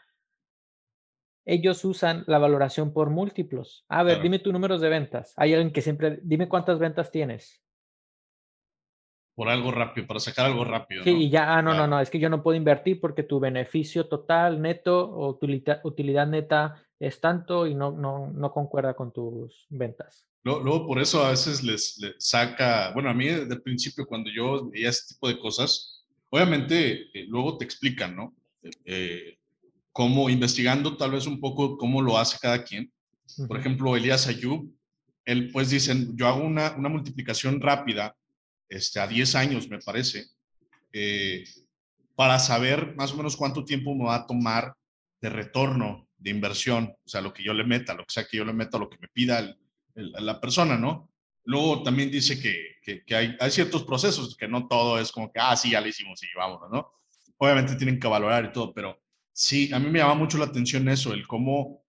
ellos usan la valoración por múltiplos. A ver, dime tus números de ventas. Hay alguien que siempre, dime cuántas ventas tienes por algo rápido, para sacar algo rápido. Sí, y ya, ah, no, no, no, es que yo no puedo invertir porque tu beneficio total, neto o utilidad, utilidad neta es tanto y no, no, no concuerda con tus ventas. Luego, por eso a veces les, saca, bueno, a mí desde el principio cuando yo veía este tipo de cosas, obviamente eh, luego te explican, ¿no? Eh, eh, cómo investigando tal vez un poco cómo lo hace cada quien. Por ejemplo, Elías Ayub, él pues dicen, yo hago una, una multiplicación rápida este, a 10 años, me parece, eh, para saber más o menos cuánto tiempo me va a tomar de retorno de inversión, o sea, lo que yo le meta, lo que sea que yo le meta, lo que me pida la persona, ¿no? Luego también dice que, que, hay, hay, ciertos procesos, que no todo es como que, ah, sí, ya lo hicimos y vámonos, ¿no? Obviamente tienen que valorar y todo, pero sí, a mí me llama mucho la atención eso, el cómo,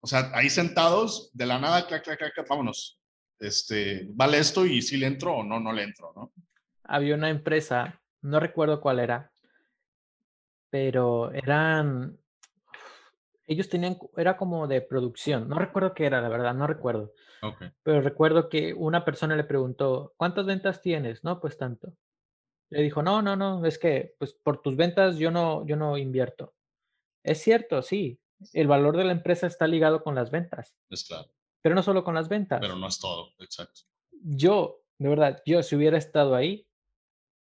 o sea, ahí sentados, de la nada, clac, clac, clac, vámonos este, vale esto y si le entro o no, no le entro, ¿no? Había una empresa, no recuerdo cuál era, pero eran, ellos tenían, era como de producción, no recuerdo qué era, la verdad, no recuerdo. Pero recuerdo que una persona le preguntó, ¿cuántas ventas tienes? No, pues tanto. Le dijo, no, no, no, es que pues por tus ventas yo no, yo no invierto. Es cierto, sí, el valor de la empresa está ligado con las ventas. Es claro. Pero no solo con las ventas. Pero no es todo, exacto. Yo, de verdad, yo si hubiera estado ahí,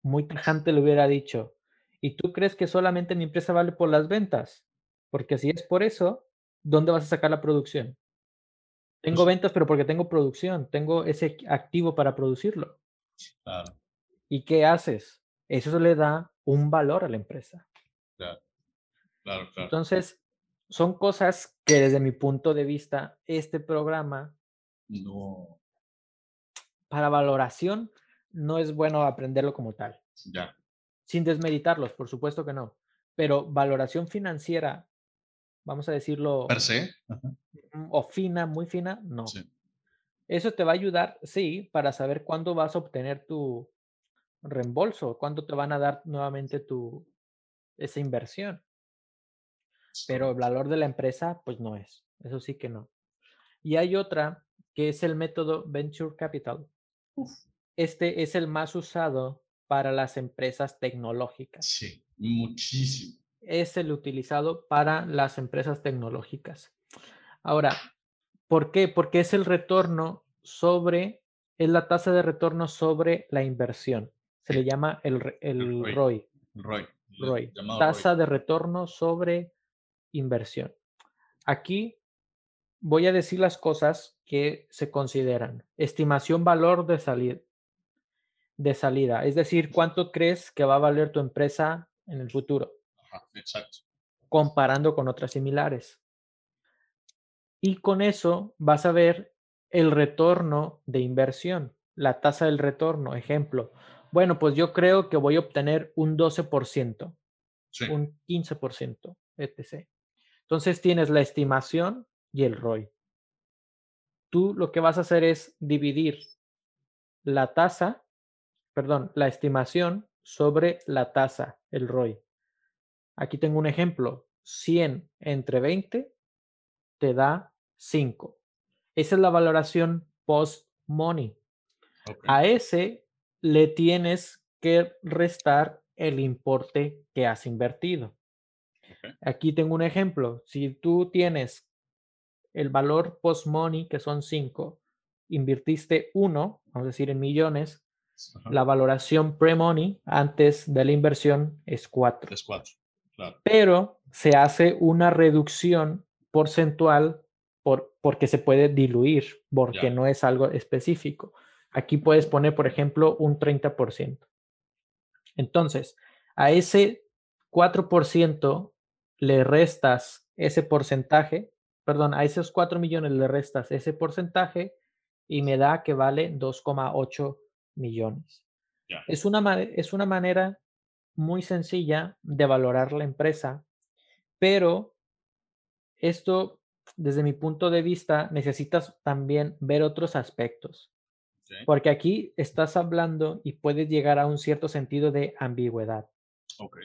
muy tajante le hubiera dicho, ¿y tú crees que solamente mi empresa vale por las ventas? Porque si es por eso, ¿dónde vas a sacar la producción? Tengo Pues ventas, pero porque tengo producción, tengo ese activo para producirlo. Claro, ¿Y qué haces? Eso le da un valor a la empresa. claro, claro, claro. Entonces, son cosas que desde mi punto de vista, este programa No, para valoración no es bueno aprenderlo como tal, ya, sin desmeditarlos, por supuesto que no, pero valoración financiera, vamos a decirlo, per se. mm, o fina, muy fina, no. Sí, Eso te va a ayudar, sí, para saber cuándo vas a obtener tu reembolso, cuándo te van a dar nuevamente tu esa inversión. Pero el valor de la empresa, pues no es. Eso sí que no. Y hay otra que es el método Venture Capital. Este es el más usado para las empresas tecnológicas. Sí, muchísimo. Es el utilizado para las empresas tecnológicas. Ahora, ¿por qué? Porque es el retorno sobre, es la tasa de retorno sobre la inversión. Se le llama el, el ROI. ROI. ROI, tasa de retorno sobre inversión. Aquí voy a decir las cosas que se consideran. Estimación valor de salida. De salida, es decir, cuánto crees que va a valer tu empresa en el futuro, Ajá, exacto. comparando con otras similares. Y con eso vas a ver el retorno de inversión, la tasa del retorno. Ejemplo, bueno, pues yo creo que voy a obtener un 12%. Sí, un 15%, etc. Entonces tienes la estimación y el ROI. Tú lo que vas a hacer es dividir la tasa, perdón, la estimación sobre la tasa, el ROI. Aquí tengo un ejemplo. 100 entre 20 te da 5. Esa es la valoración post-money. A ese le tienes que restar el importe que has invertido. Aquí tengo un ejemplo. Si tú tienes el valor post-money, que son 5, invirtiste 1, vamos a decir en millones, la valoración pre-money antes de la inversión es 4. Es cuatro. Claro, Pero se hace una reducción porcentual por, porque se puede diluir, porque Ya. no es algo específico. Aquí puedes poner, por ejemplo, un 30%. Entonces, a ese 4% le restas ese porcentaje, perdón, a esos 4 millones le restas ese porcentaje y me da que vale 2,8 millones. Es una, es una manera muy sencilla de valorar la empresa, pero esto, desde mi punto de vista, necesitas también ver otros aspectos, porque aquí estás hablando y puedes llegar a un cierto sentido de ambigüedad, Ok,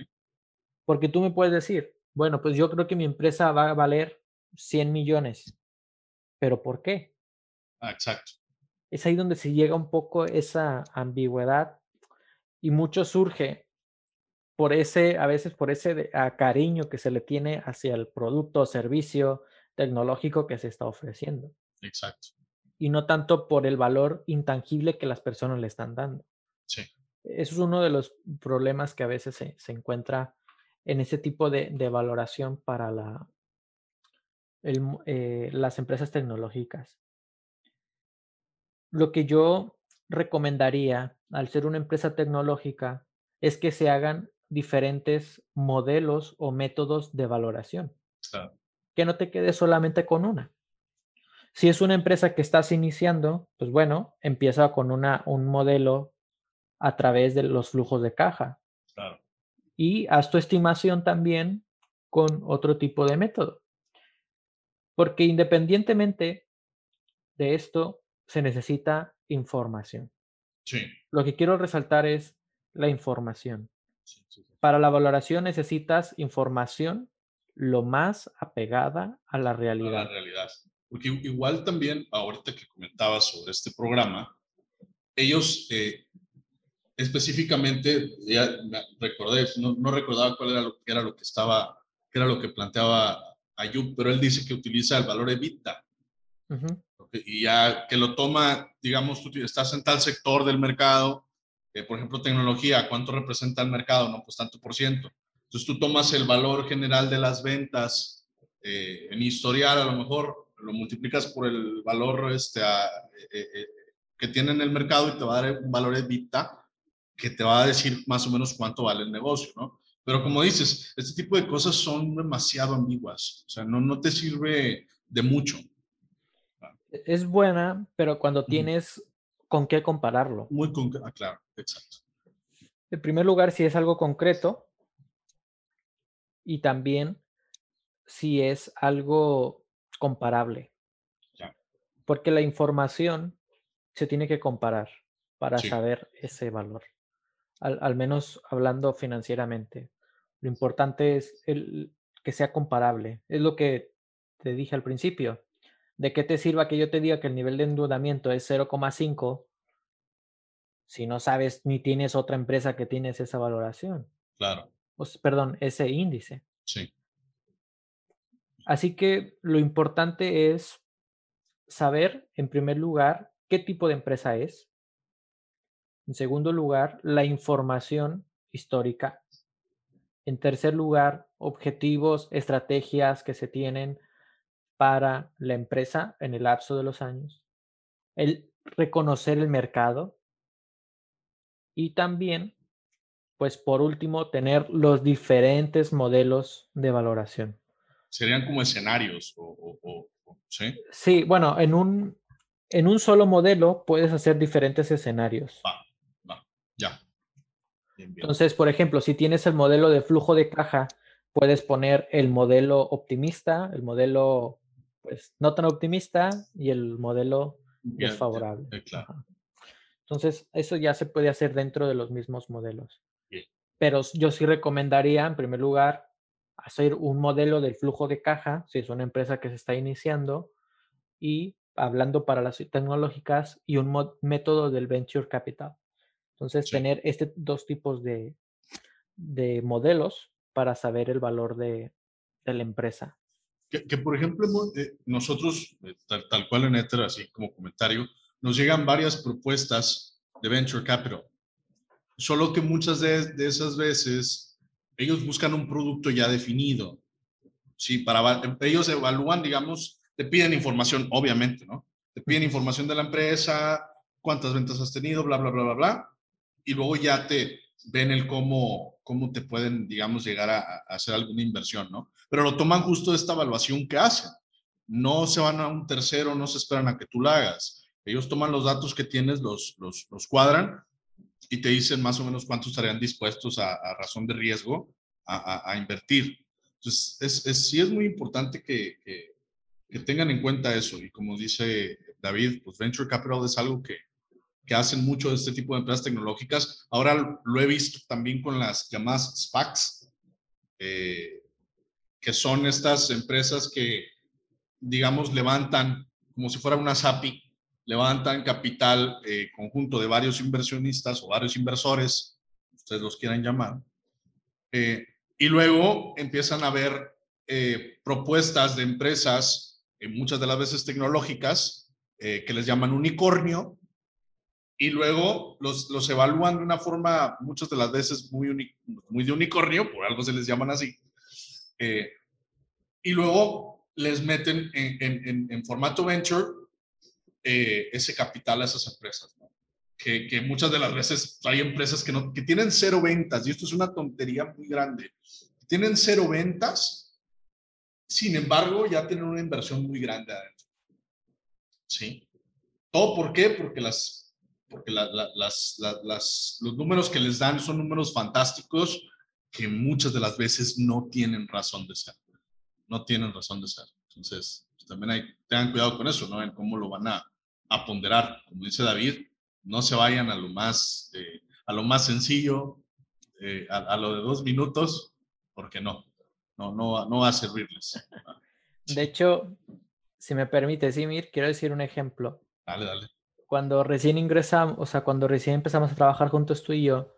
porque tú me puedes decir, bueno, pues yo creo que mi empresa va a valer 100 millones, pero ¿por qué? ah, exacto. Es ahí donde se llega un poco esa ambigüedad y mucho surge por ese, a veces por ese de- a cariño que se le tiene hacia el producto o servicio tecnológico que se está ofreciendo Exacto. y no tanto por el valor intangible que las personas le están dando. Sí, Eso es uno de los problemas que a veces se, se encuentra en ese tipo de, de valoración para la, el eh, las empresas tecnológicas. Lo que yo recomendaría al ser una empresa tecnológica es que se hagan diferentes modelos o métodos de valoración, que no te quedes solamente con una. Si es una empresa que estás iniciando, pues bueno, empieza con una, un modelo a través de los flujos de caja Claro, y haz tu estimación también con otro tipo de método. Porque independientemente de esto, se necesita información. sí, Lo que quiero resaltar es la información. Para la valoración necesitas información lo más apegada a la a la realidad. realidad. Porque igual también, ahorita que comentabas sobre este programa, ellos, eh, específicamente, ya recordé, no, recordaba cuál era lo, era lo que estaba, qué era lo que planteaba Ayub, pero él dice que utiliza el valor EBITDA. Y ya que lo toma, digamos, tú estás en tal sector del mercado, eh, por ejemplo, tecnología, ¿cuánto representa el mercado? No, pues tanto por ciento. Entonces tú tomas el valor general de las ventas eh, en historial, a lo mejor lo multiplicas por el valor este, eh, que tiene en el mercado y te va a dar un valor EBITDA que te va a decir más o menos cuánto vale el negocio, ¿no? Pero como dices, este tipo de cosas son demasiado ambiguas, o sea, no, no te sirve de mucho. Es buena, pero cuando tienes con qué compararlo. Muy concreto, ah, claro, exacto. En primer lugar, si es algo concreto y también si es algo comparable. Porque la información se tiene que comparar para saber ese valor al, menos hablando financieramente. Lo importante es el, que sea comparable. Es lo que te dije al principio. ¿De qué te sirva que yo te diga que el nivel de endeudamiento es 0,5 si no sabes ni tienes otra empresa que tienes esa valoración? Claro. perdón, ese índice. Sí. Así que lo importante es saber, en primer lugar, qué tipo de empresa es, en segundo lugar, la información histórica. En tercer lugar, objetivos, estrategias que se tienen para la empresa en el lapso de los años. El reconocer el mercado. Y también, pues por último, tener los diferentes modelos de valoración. Serían como escenarios ¿sí? Sí, bueno, en un, en un solo modelo puedes hacer diferentes escenarios. Ya. Entonces, por ejemplo, si tienes el modelo de flujo de caja, puedes poner el modelo optimista, el modelo pues no tan optimista y el modelo desfavorable. Entonces, eso ya se puede hacer dentro de los mismos modelos. Pero yo sí recomendaría, en primer lugar, hacer un modelo del flujo de caja, si es una empresa que se está iniciando, y hablando para las tecnológicas, y un método del venture capital. Entonces, tener este dos tipos de, modelos para saber el valor de, la empresa. Que, por ejemplo, eh, nosotros, eh, tal, cual en Ether, así como comentario, nos llegan varias propuestas de Venture Capital. Solo que muchas de, de esas veces ellos buscan un producto ya definido. Sí, para, ellos evalúan, digamos, te piden información, obviamente, ¿no? Te piden información de la empresa, cuántas ventas has tenido, bla, bla, bla, bla, bla y luego ya te ven el cómo, cómo te pueden, digamos, llegar a, hacer alguna inversión, ¿no? Pero lo toman justo de esta evaluación que hacen. No se van a un tercero, no se esperan a que tú la hagas. Ellos toman los datos que tienes, los, los, los cuadran y te dicen más o menos cuántos estarían dispuestos a, razón de riesgo a, a, invertir. Entonces, es, es, sí es muy importante que, que, que tengan en cuenta eso. Y como dice David, pues Venture Capital es algo que, que hacen mucho de este tipo de empresas tecnológicas. Ahora lo he visto también con las llamadas SPACs, eh, que son estas empresas que, digamos, levantan, como si fuera una SAPI, levantan capital eh, conjunto de varios inversionistas o varios inversores, ustedes los quieran llamar, eh, y luego empiezan a ver propuestas de empresas, muchas de las veces tecnológicas, que les llaman unicornio, y luego los, los evalúan de una forma, muchas de las veces muy, muy de unicornio, por algo se les llaman así, eh, y luego les meten en, en, en formato venture eh, ese capital a esas empresas, que, que, muchas de las veces hay empresas que, no, que tienen cero ventas, y esto es una tontería muy grande, tienen cero ventas, sin embargo ya tienen una inversión muy grande adentro. ¿Sí? ¿Todo por qué? Porque las porque las, los números que les dan son números fantásticos que muchas de las veces no tienen razón de ser. No tienen razón de ser. Entonces, pues, también hay, tengan cuidado con eso, ¿no? En cómo lo van a, a ponderar. Como dice David, no se vayan a lo más, eh, a lo más sencillo, eh, a, lo de dos minutos, porque no, no, no, no va a servirles. De hecho, si me permite, Simir, quiero decir un ejemplo. Dale, dale cuando recién ingresamos, o sea, cuando recién empezamos a trabajar juntos tú y yo,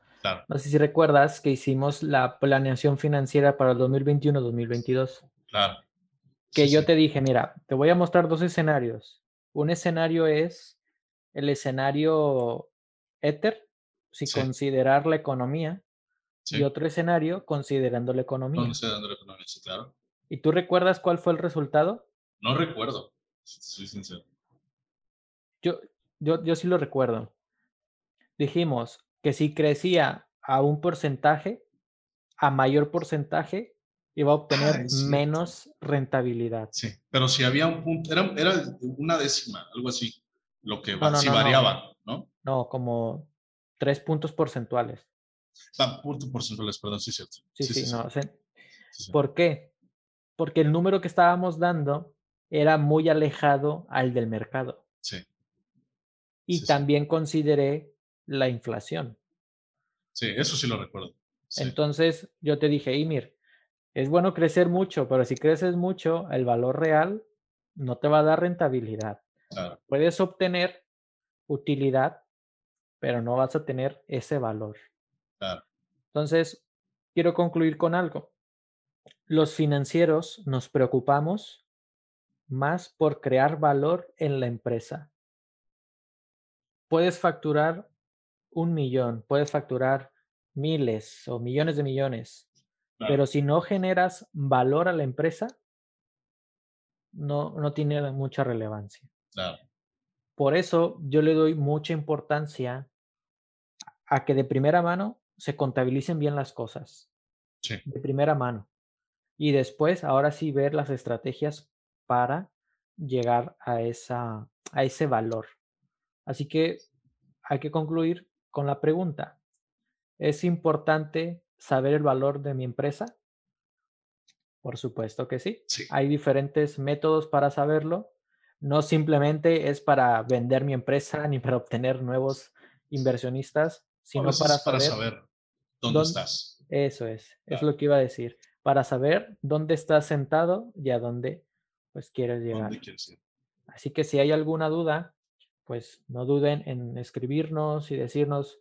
no sé si recuerdas que hicimos la planeación financiera para el 2021-2022. Claro. Que yo te dije, mira, te voy a mostrar dos escenarios. Un escenario es el escenario Ether, si considerar la economía, y otro escenario considerando la economía. Considerando la economía, sí, claro. ¿Y tú recuerdas cuál fue el resultado? No recuerdo, soy sincero. Yo, yo, yo sí lo recuerdo. Dijimos que si crecía a un porcentaje, a mayor porcentaje, iba a obtener menos rentabilidad. Sí, pero si había un punto, era, era una décima, algo así, lo que si variaba, no, no, como tres puntos porcentuales. Ah, puntos porcentuales, perdón, sí, cierto. Sí, sí, no, sé. ¿Por qué? Porque el número que estábamos dando era muy alejado al del mercado. Sí. Y también consideré la inflación. Sí, eso sí lo recuerdo. Entonces yo te dije, Imir, es bueno crecer mucho, pero si creces mucho, el valor real no te va a dar rentabilidad. Puedes obtener utilidad, pero no vas a tener ese valor. Entonces, quiero concluir con algo. Los financieros nos preocupamos más por crear valor en la empresa. Puedes facturar un millón, puedes facturar miles o millones de millones, pero si no generas valor a la empresa, no, no tiene mucha relevancia. Por eso yo le doy mucha importancia a que de primera mano se contabilicen bien las cosas. De primera mano. Y después, ahora sí, ver las estrategias para llegar a, esa, a ese valor. Así que hay que concluir con la pregunta. ¿Es importante saber el valor de mi empresa? Por supuesto que sí. Hay diferentes métodos para saberlo. No simplemente es para vender mi empresa ni para obtener nuevos inversionistas, sino para, saber, dónde, estás. Eso es, es lo que iba a decir. Para saber dónde estás sentado y a dónde pues quieres llegar. Así que si hay alguna duda, pues no duden en escribirnos y decirnos,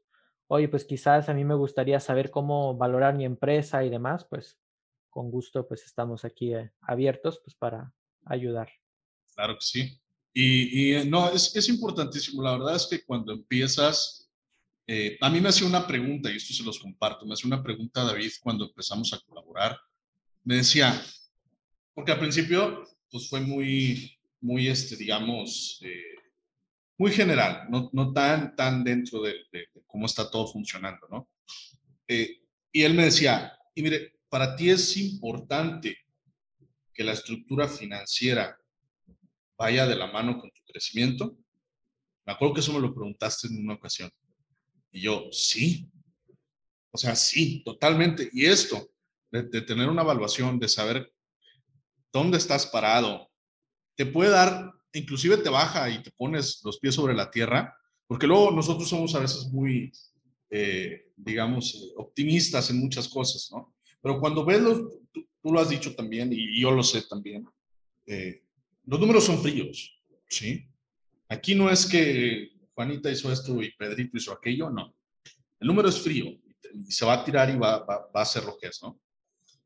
oye, pues quizás a mí me gustaría saber cómo valorar mi empresa y demás, pues con gusto pues estamos aquí eh, abiertos pues para ayudar. Claro que sí. Y, y no, es, es, importantísimo. La verdad es que cuando empiezas, eh, a mí me hacía una pregunta, y esto se los comparto, me hacía una pregunta David cuando empezamos a colaborar. Me decía, porque al principio pues fue muy, muy, este, digamos, eh, muy general, no, no tan, tan dentro de, cómo está todo funcionando, ¿no? Eh, y él me decía, y mire, para ti es importante que la estructura financiera vaya de la mano con tu crecimiento. Me acuerdo que eso me lo preguntaste en una ocasión. Y yo, sí. O sea, sí, totalmente. Y esto, de, de tener una evaluación, de saber dónde estás parado, te puede dar inclusive te baja y te pones los pies sobre la tierra, porque luego nosotros somos a veces muy, eh, digamos, eh, optimistas en muchas cosas, ¿no? Pero cuando ves los, tú, lo has dicho también, y yo lo sé también, eh, los números son fríos, ¿sí? Aquí no es que Juanita hizo esto y Pedrito hizo aquello, no. El número es frío y se va a tirar y va, va, a ser lo que es, ¿no?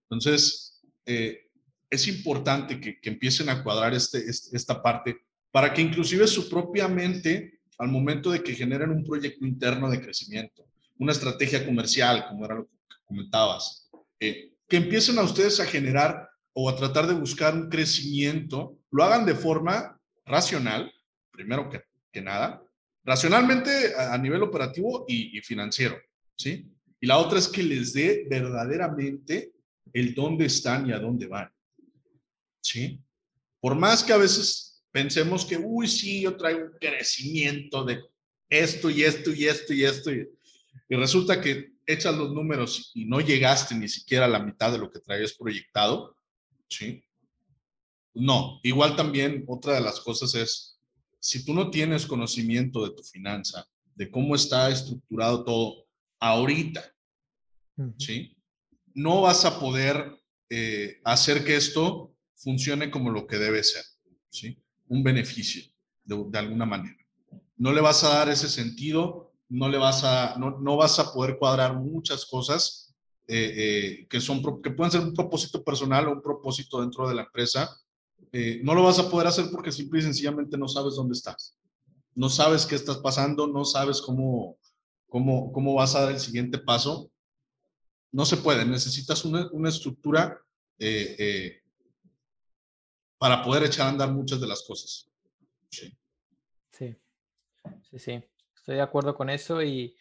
Entonces, eh, es importante que, empiecen a cuadrar este, este, esta parte para que inclusive su propia mente, al momento de que generen un proyecto interno de crecimiento, una estrategia comercial, como era lo que comentabas, eh, que empiecen a ustedes a generar o a tratar de buscar un crecimiento, lo hagan de forma racional, primero que, que nada, racionalmente a, nivel operativo y, y financiero, ¿sí? Y la otra es que les dé verdaderamente el dónde están y a dónde van. ¿Sí? Por más que a veces pensemos que, uy, sí, yo traigo un crecimiento de esto y esto y esto y esto, y, resulta que echas los números y no llegaste ni siquiera a la mitad de lo que traías proyectado, ¿sí? No, igual también otra de las cosas es, si tú no tienes conocimiento de tu finanza, de cómo está estructurado todo ahorita, ¿sí? No vas a poder eh, hacer que esto funcione como lo que debe ser, ¿sí? Un beneficio, de, alguna manera. no le vas a dar ese sentido, no le vas a, no, no vas a poder cuadrar muchas cosas eh, eh, que, son, que pueden ser un propósito personal o un propósito dentro de la empresa. Eh, no lo vas a poder hacer porque simple y sencillamente no sabes dónde estás. No sabes qué estás pasando, no sabes cómo, cómo, cómo vas a dar el siguiente paso. No se puede, necesitas una, una estructura para poder echar a andar muchas de las cosas. Sí. sí, sí, sí, estoy de acuerdo con eso y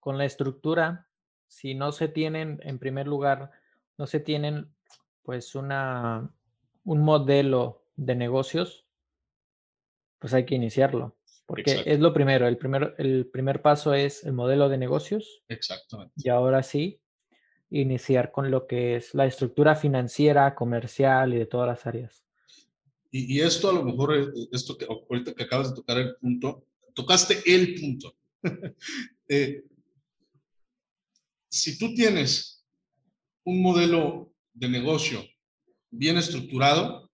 con la estructura, si no se tienen, en primer lugar, no se tienen pues una, un modelo de negocios, pues hay que iniciarlo. Porque es lo primero, el primer, el primer paso es el modelo de negocios. Exactamente. Y ahora sí, iniciar con lo que es la estructura financiera, comercial y de todas las áreas. Y, esto a lo mejor, eh, esto que ahorita que acabas de tocar el punto, tocaste el punto. Eh, si tú tienes un modelo de negocio bien estructurado,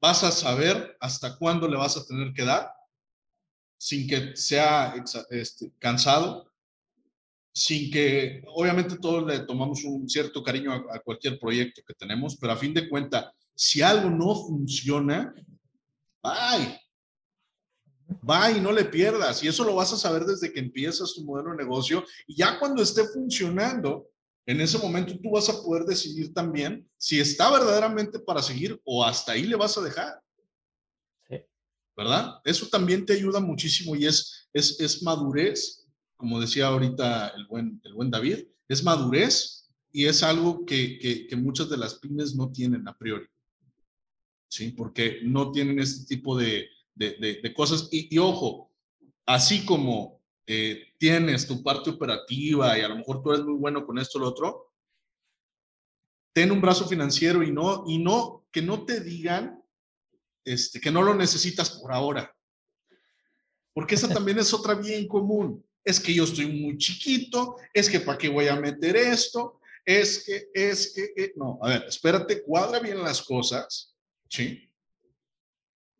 vas a saber hasta cuándo le vas a tener que dar sin que sea este, cansado, sin que, obviamente todos le tomamos un cierto cariño a, a cualquier proyecto que tenemos, pero a fin de cuentas, si algo no funciona, bye. Bye, no le pierdas. Y eso lo vas a saber desde que empiezas tu modelo de negocio. Y ya cuando esté funcionando, en ese momento tú vas a poder decidir también si está verdaderamente para seguir o hasta ahí le vas a dejar. ¿Verdad? Eso también te ayuda muchísimo y es, es, es madurez, como decía ahorita el buen, el buen David, es madurez y es algo que, que, que muchas de las pymes no tienen a priori. ¿Sí? Porque no tienen este tipo de, cosas. Y, ojo, así como eh, tienes tu parte operativa y a lo mejor tú eres muy bueno con esto o lo otro, ten un brazo financiero y no, y no, que no te digan este, que no lo necesitas por ahora. Porque esa también es otra bien común. Es que yo estoy muy chiquito, es que para qué voy a meter esto, es que, es que, eh, no, a ver, espérate, cuadra bien las cosas ¿sí?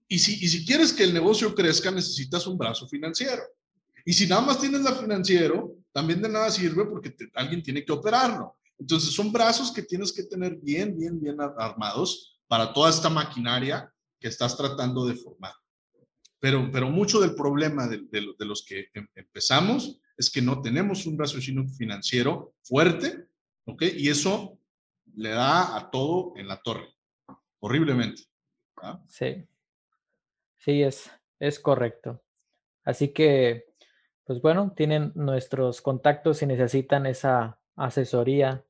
Y si, y si quieres que el negocio crezca, necesitas un brazo financiero. Y si nada más tienes la financiero, también de nada sirve porque alguien tiene que operarlo. Entonces son brazos que tienes que tener bien, bien, bien armados para toda esta maquinaria que estás tratando de formar. Pero, pero mucho del problema de, de, los que em, empezamos es que no tenemos un raciocinio financiero fuerte, ¿ok? Y eso le da a todo en la torre horriblemente. ¿ah? Sí, sí, es, es correcto. Así que, pues bueno, tienen nuestros contactos si necesitan esa asesoría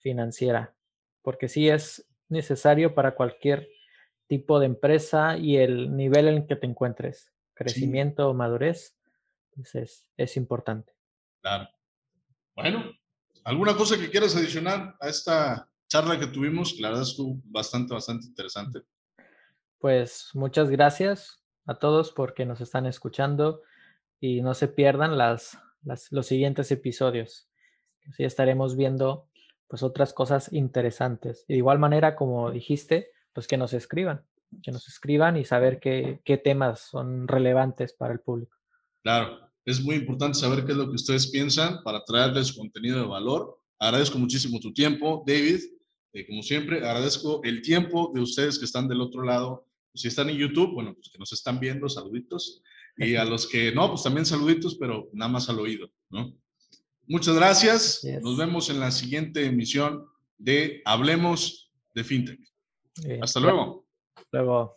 financiera, porque sí es necesario para cualquier tipo de empresa y el nivel en que te encuentres, crecimiento o madurez, pues es, es importante. Claro. Bueno, ¿alguna cosa que quieras adicionar a esta charla que tuvimos, la verdad estuvo bastante, bastante interesante. Pues muchas gracias a todos porque nos están escuchando y no se pierdan las, los siguientes episodios. Así estaremos viendo pues otras cosas interesantes. Y de igual manera, como dijiste, pues que nos escriban, que nos escriban y saber qué, qué temas son relevantes para el público. Claro, es muy importante saber qué es lo que ustedes piensan para traerles contenido de valor. Agradezco muchísimo tu tiempo, David. Eh, como siempre, agradezco el tiempo de ustedes que están del otro lado. Si están en YouTube, bueno, pues que nos están viendo, saluditos. Y a los que no, pues también saluditos, pero nada más al oído, ¿no? Muchas gracias. Nos vemos en la siguiente emisión de Hablemos de FinTech. Hasta luego. Luego.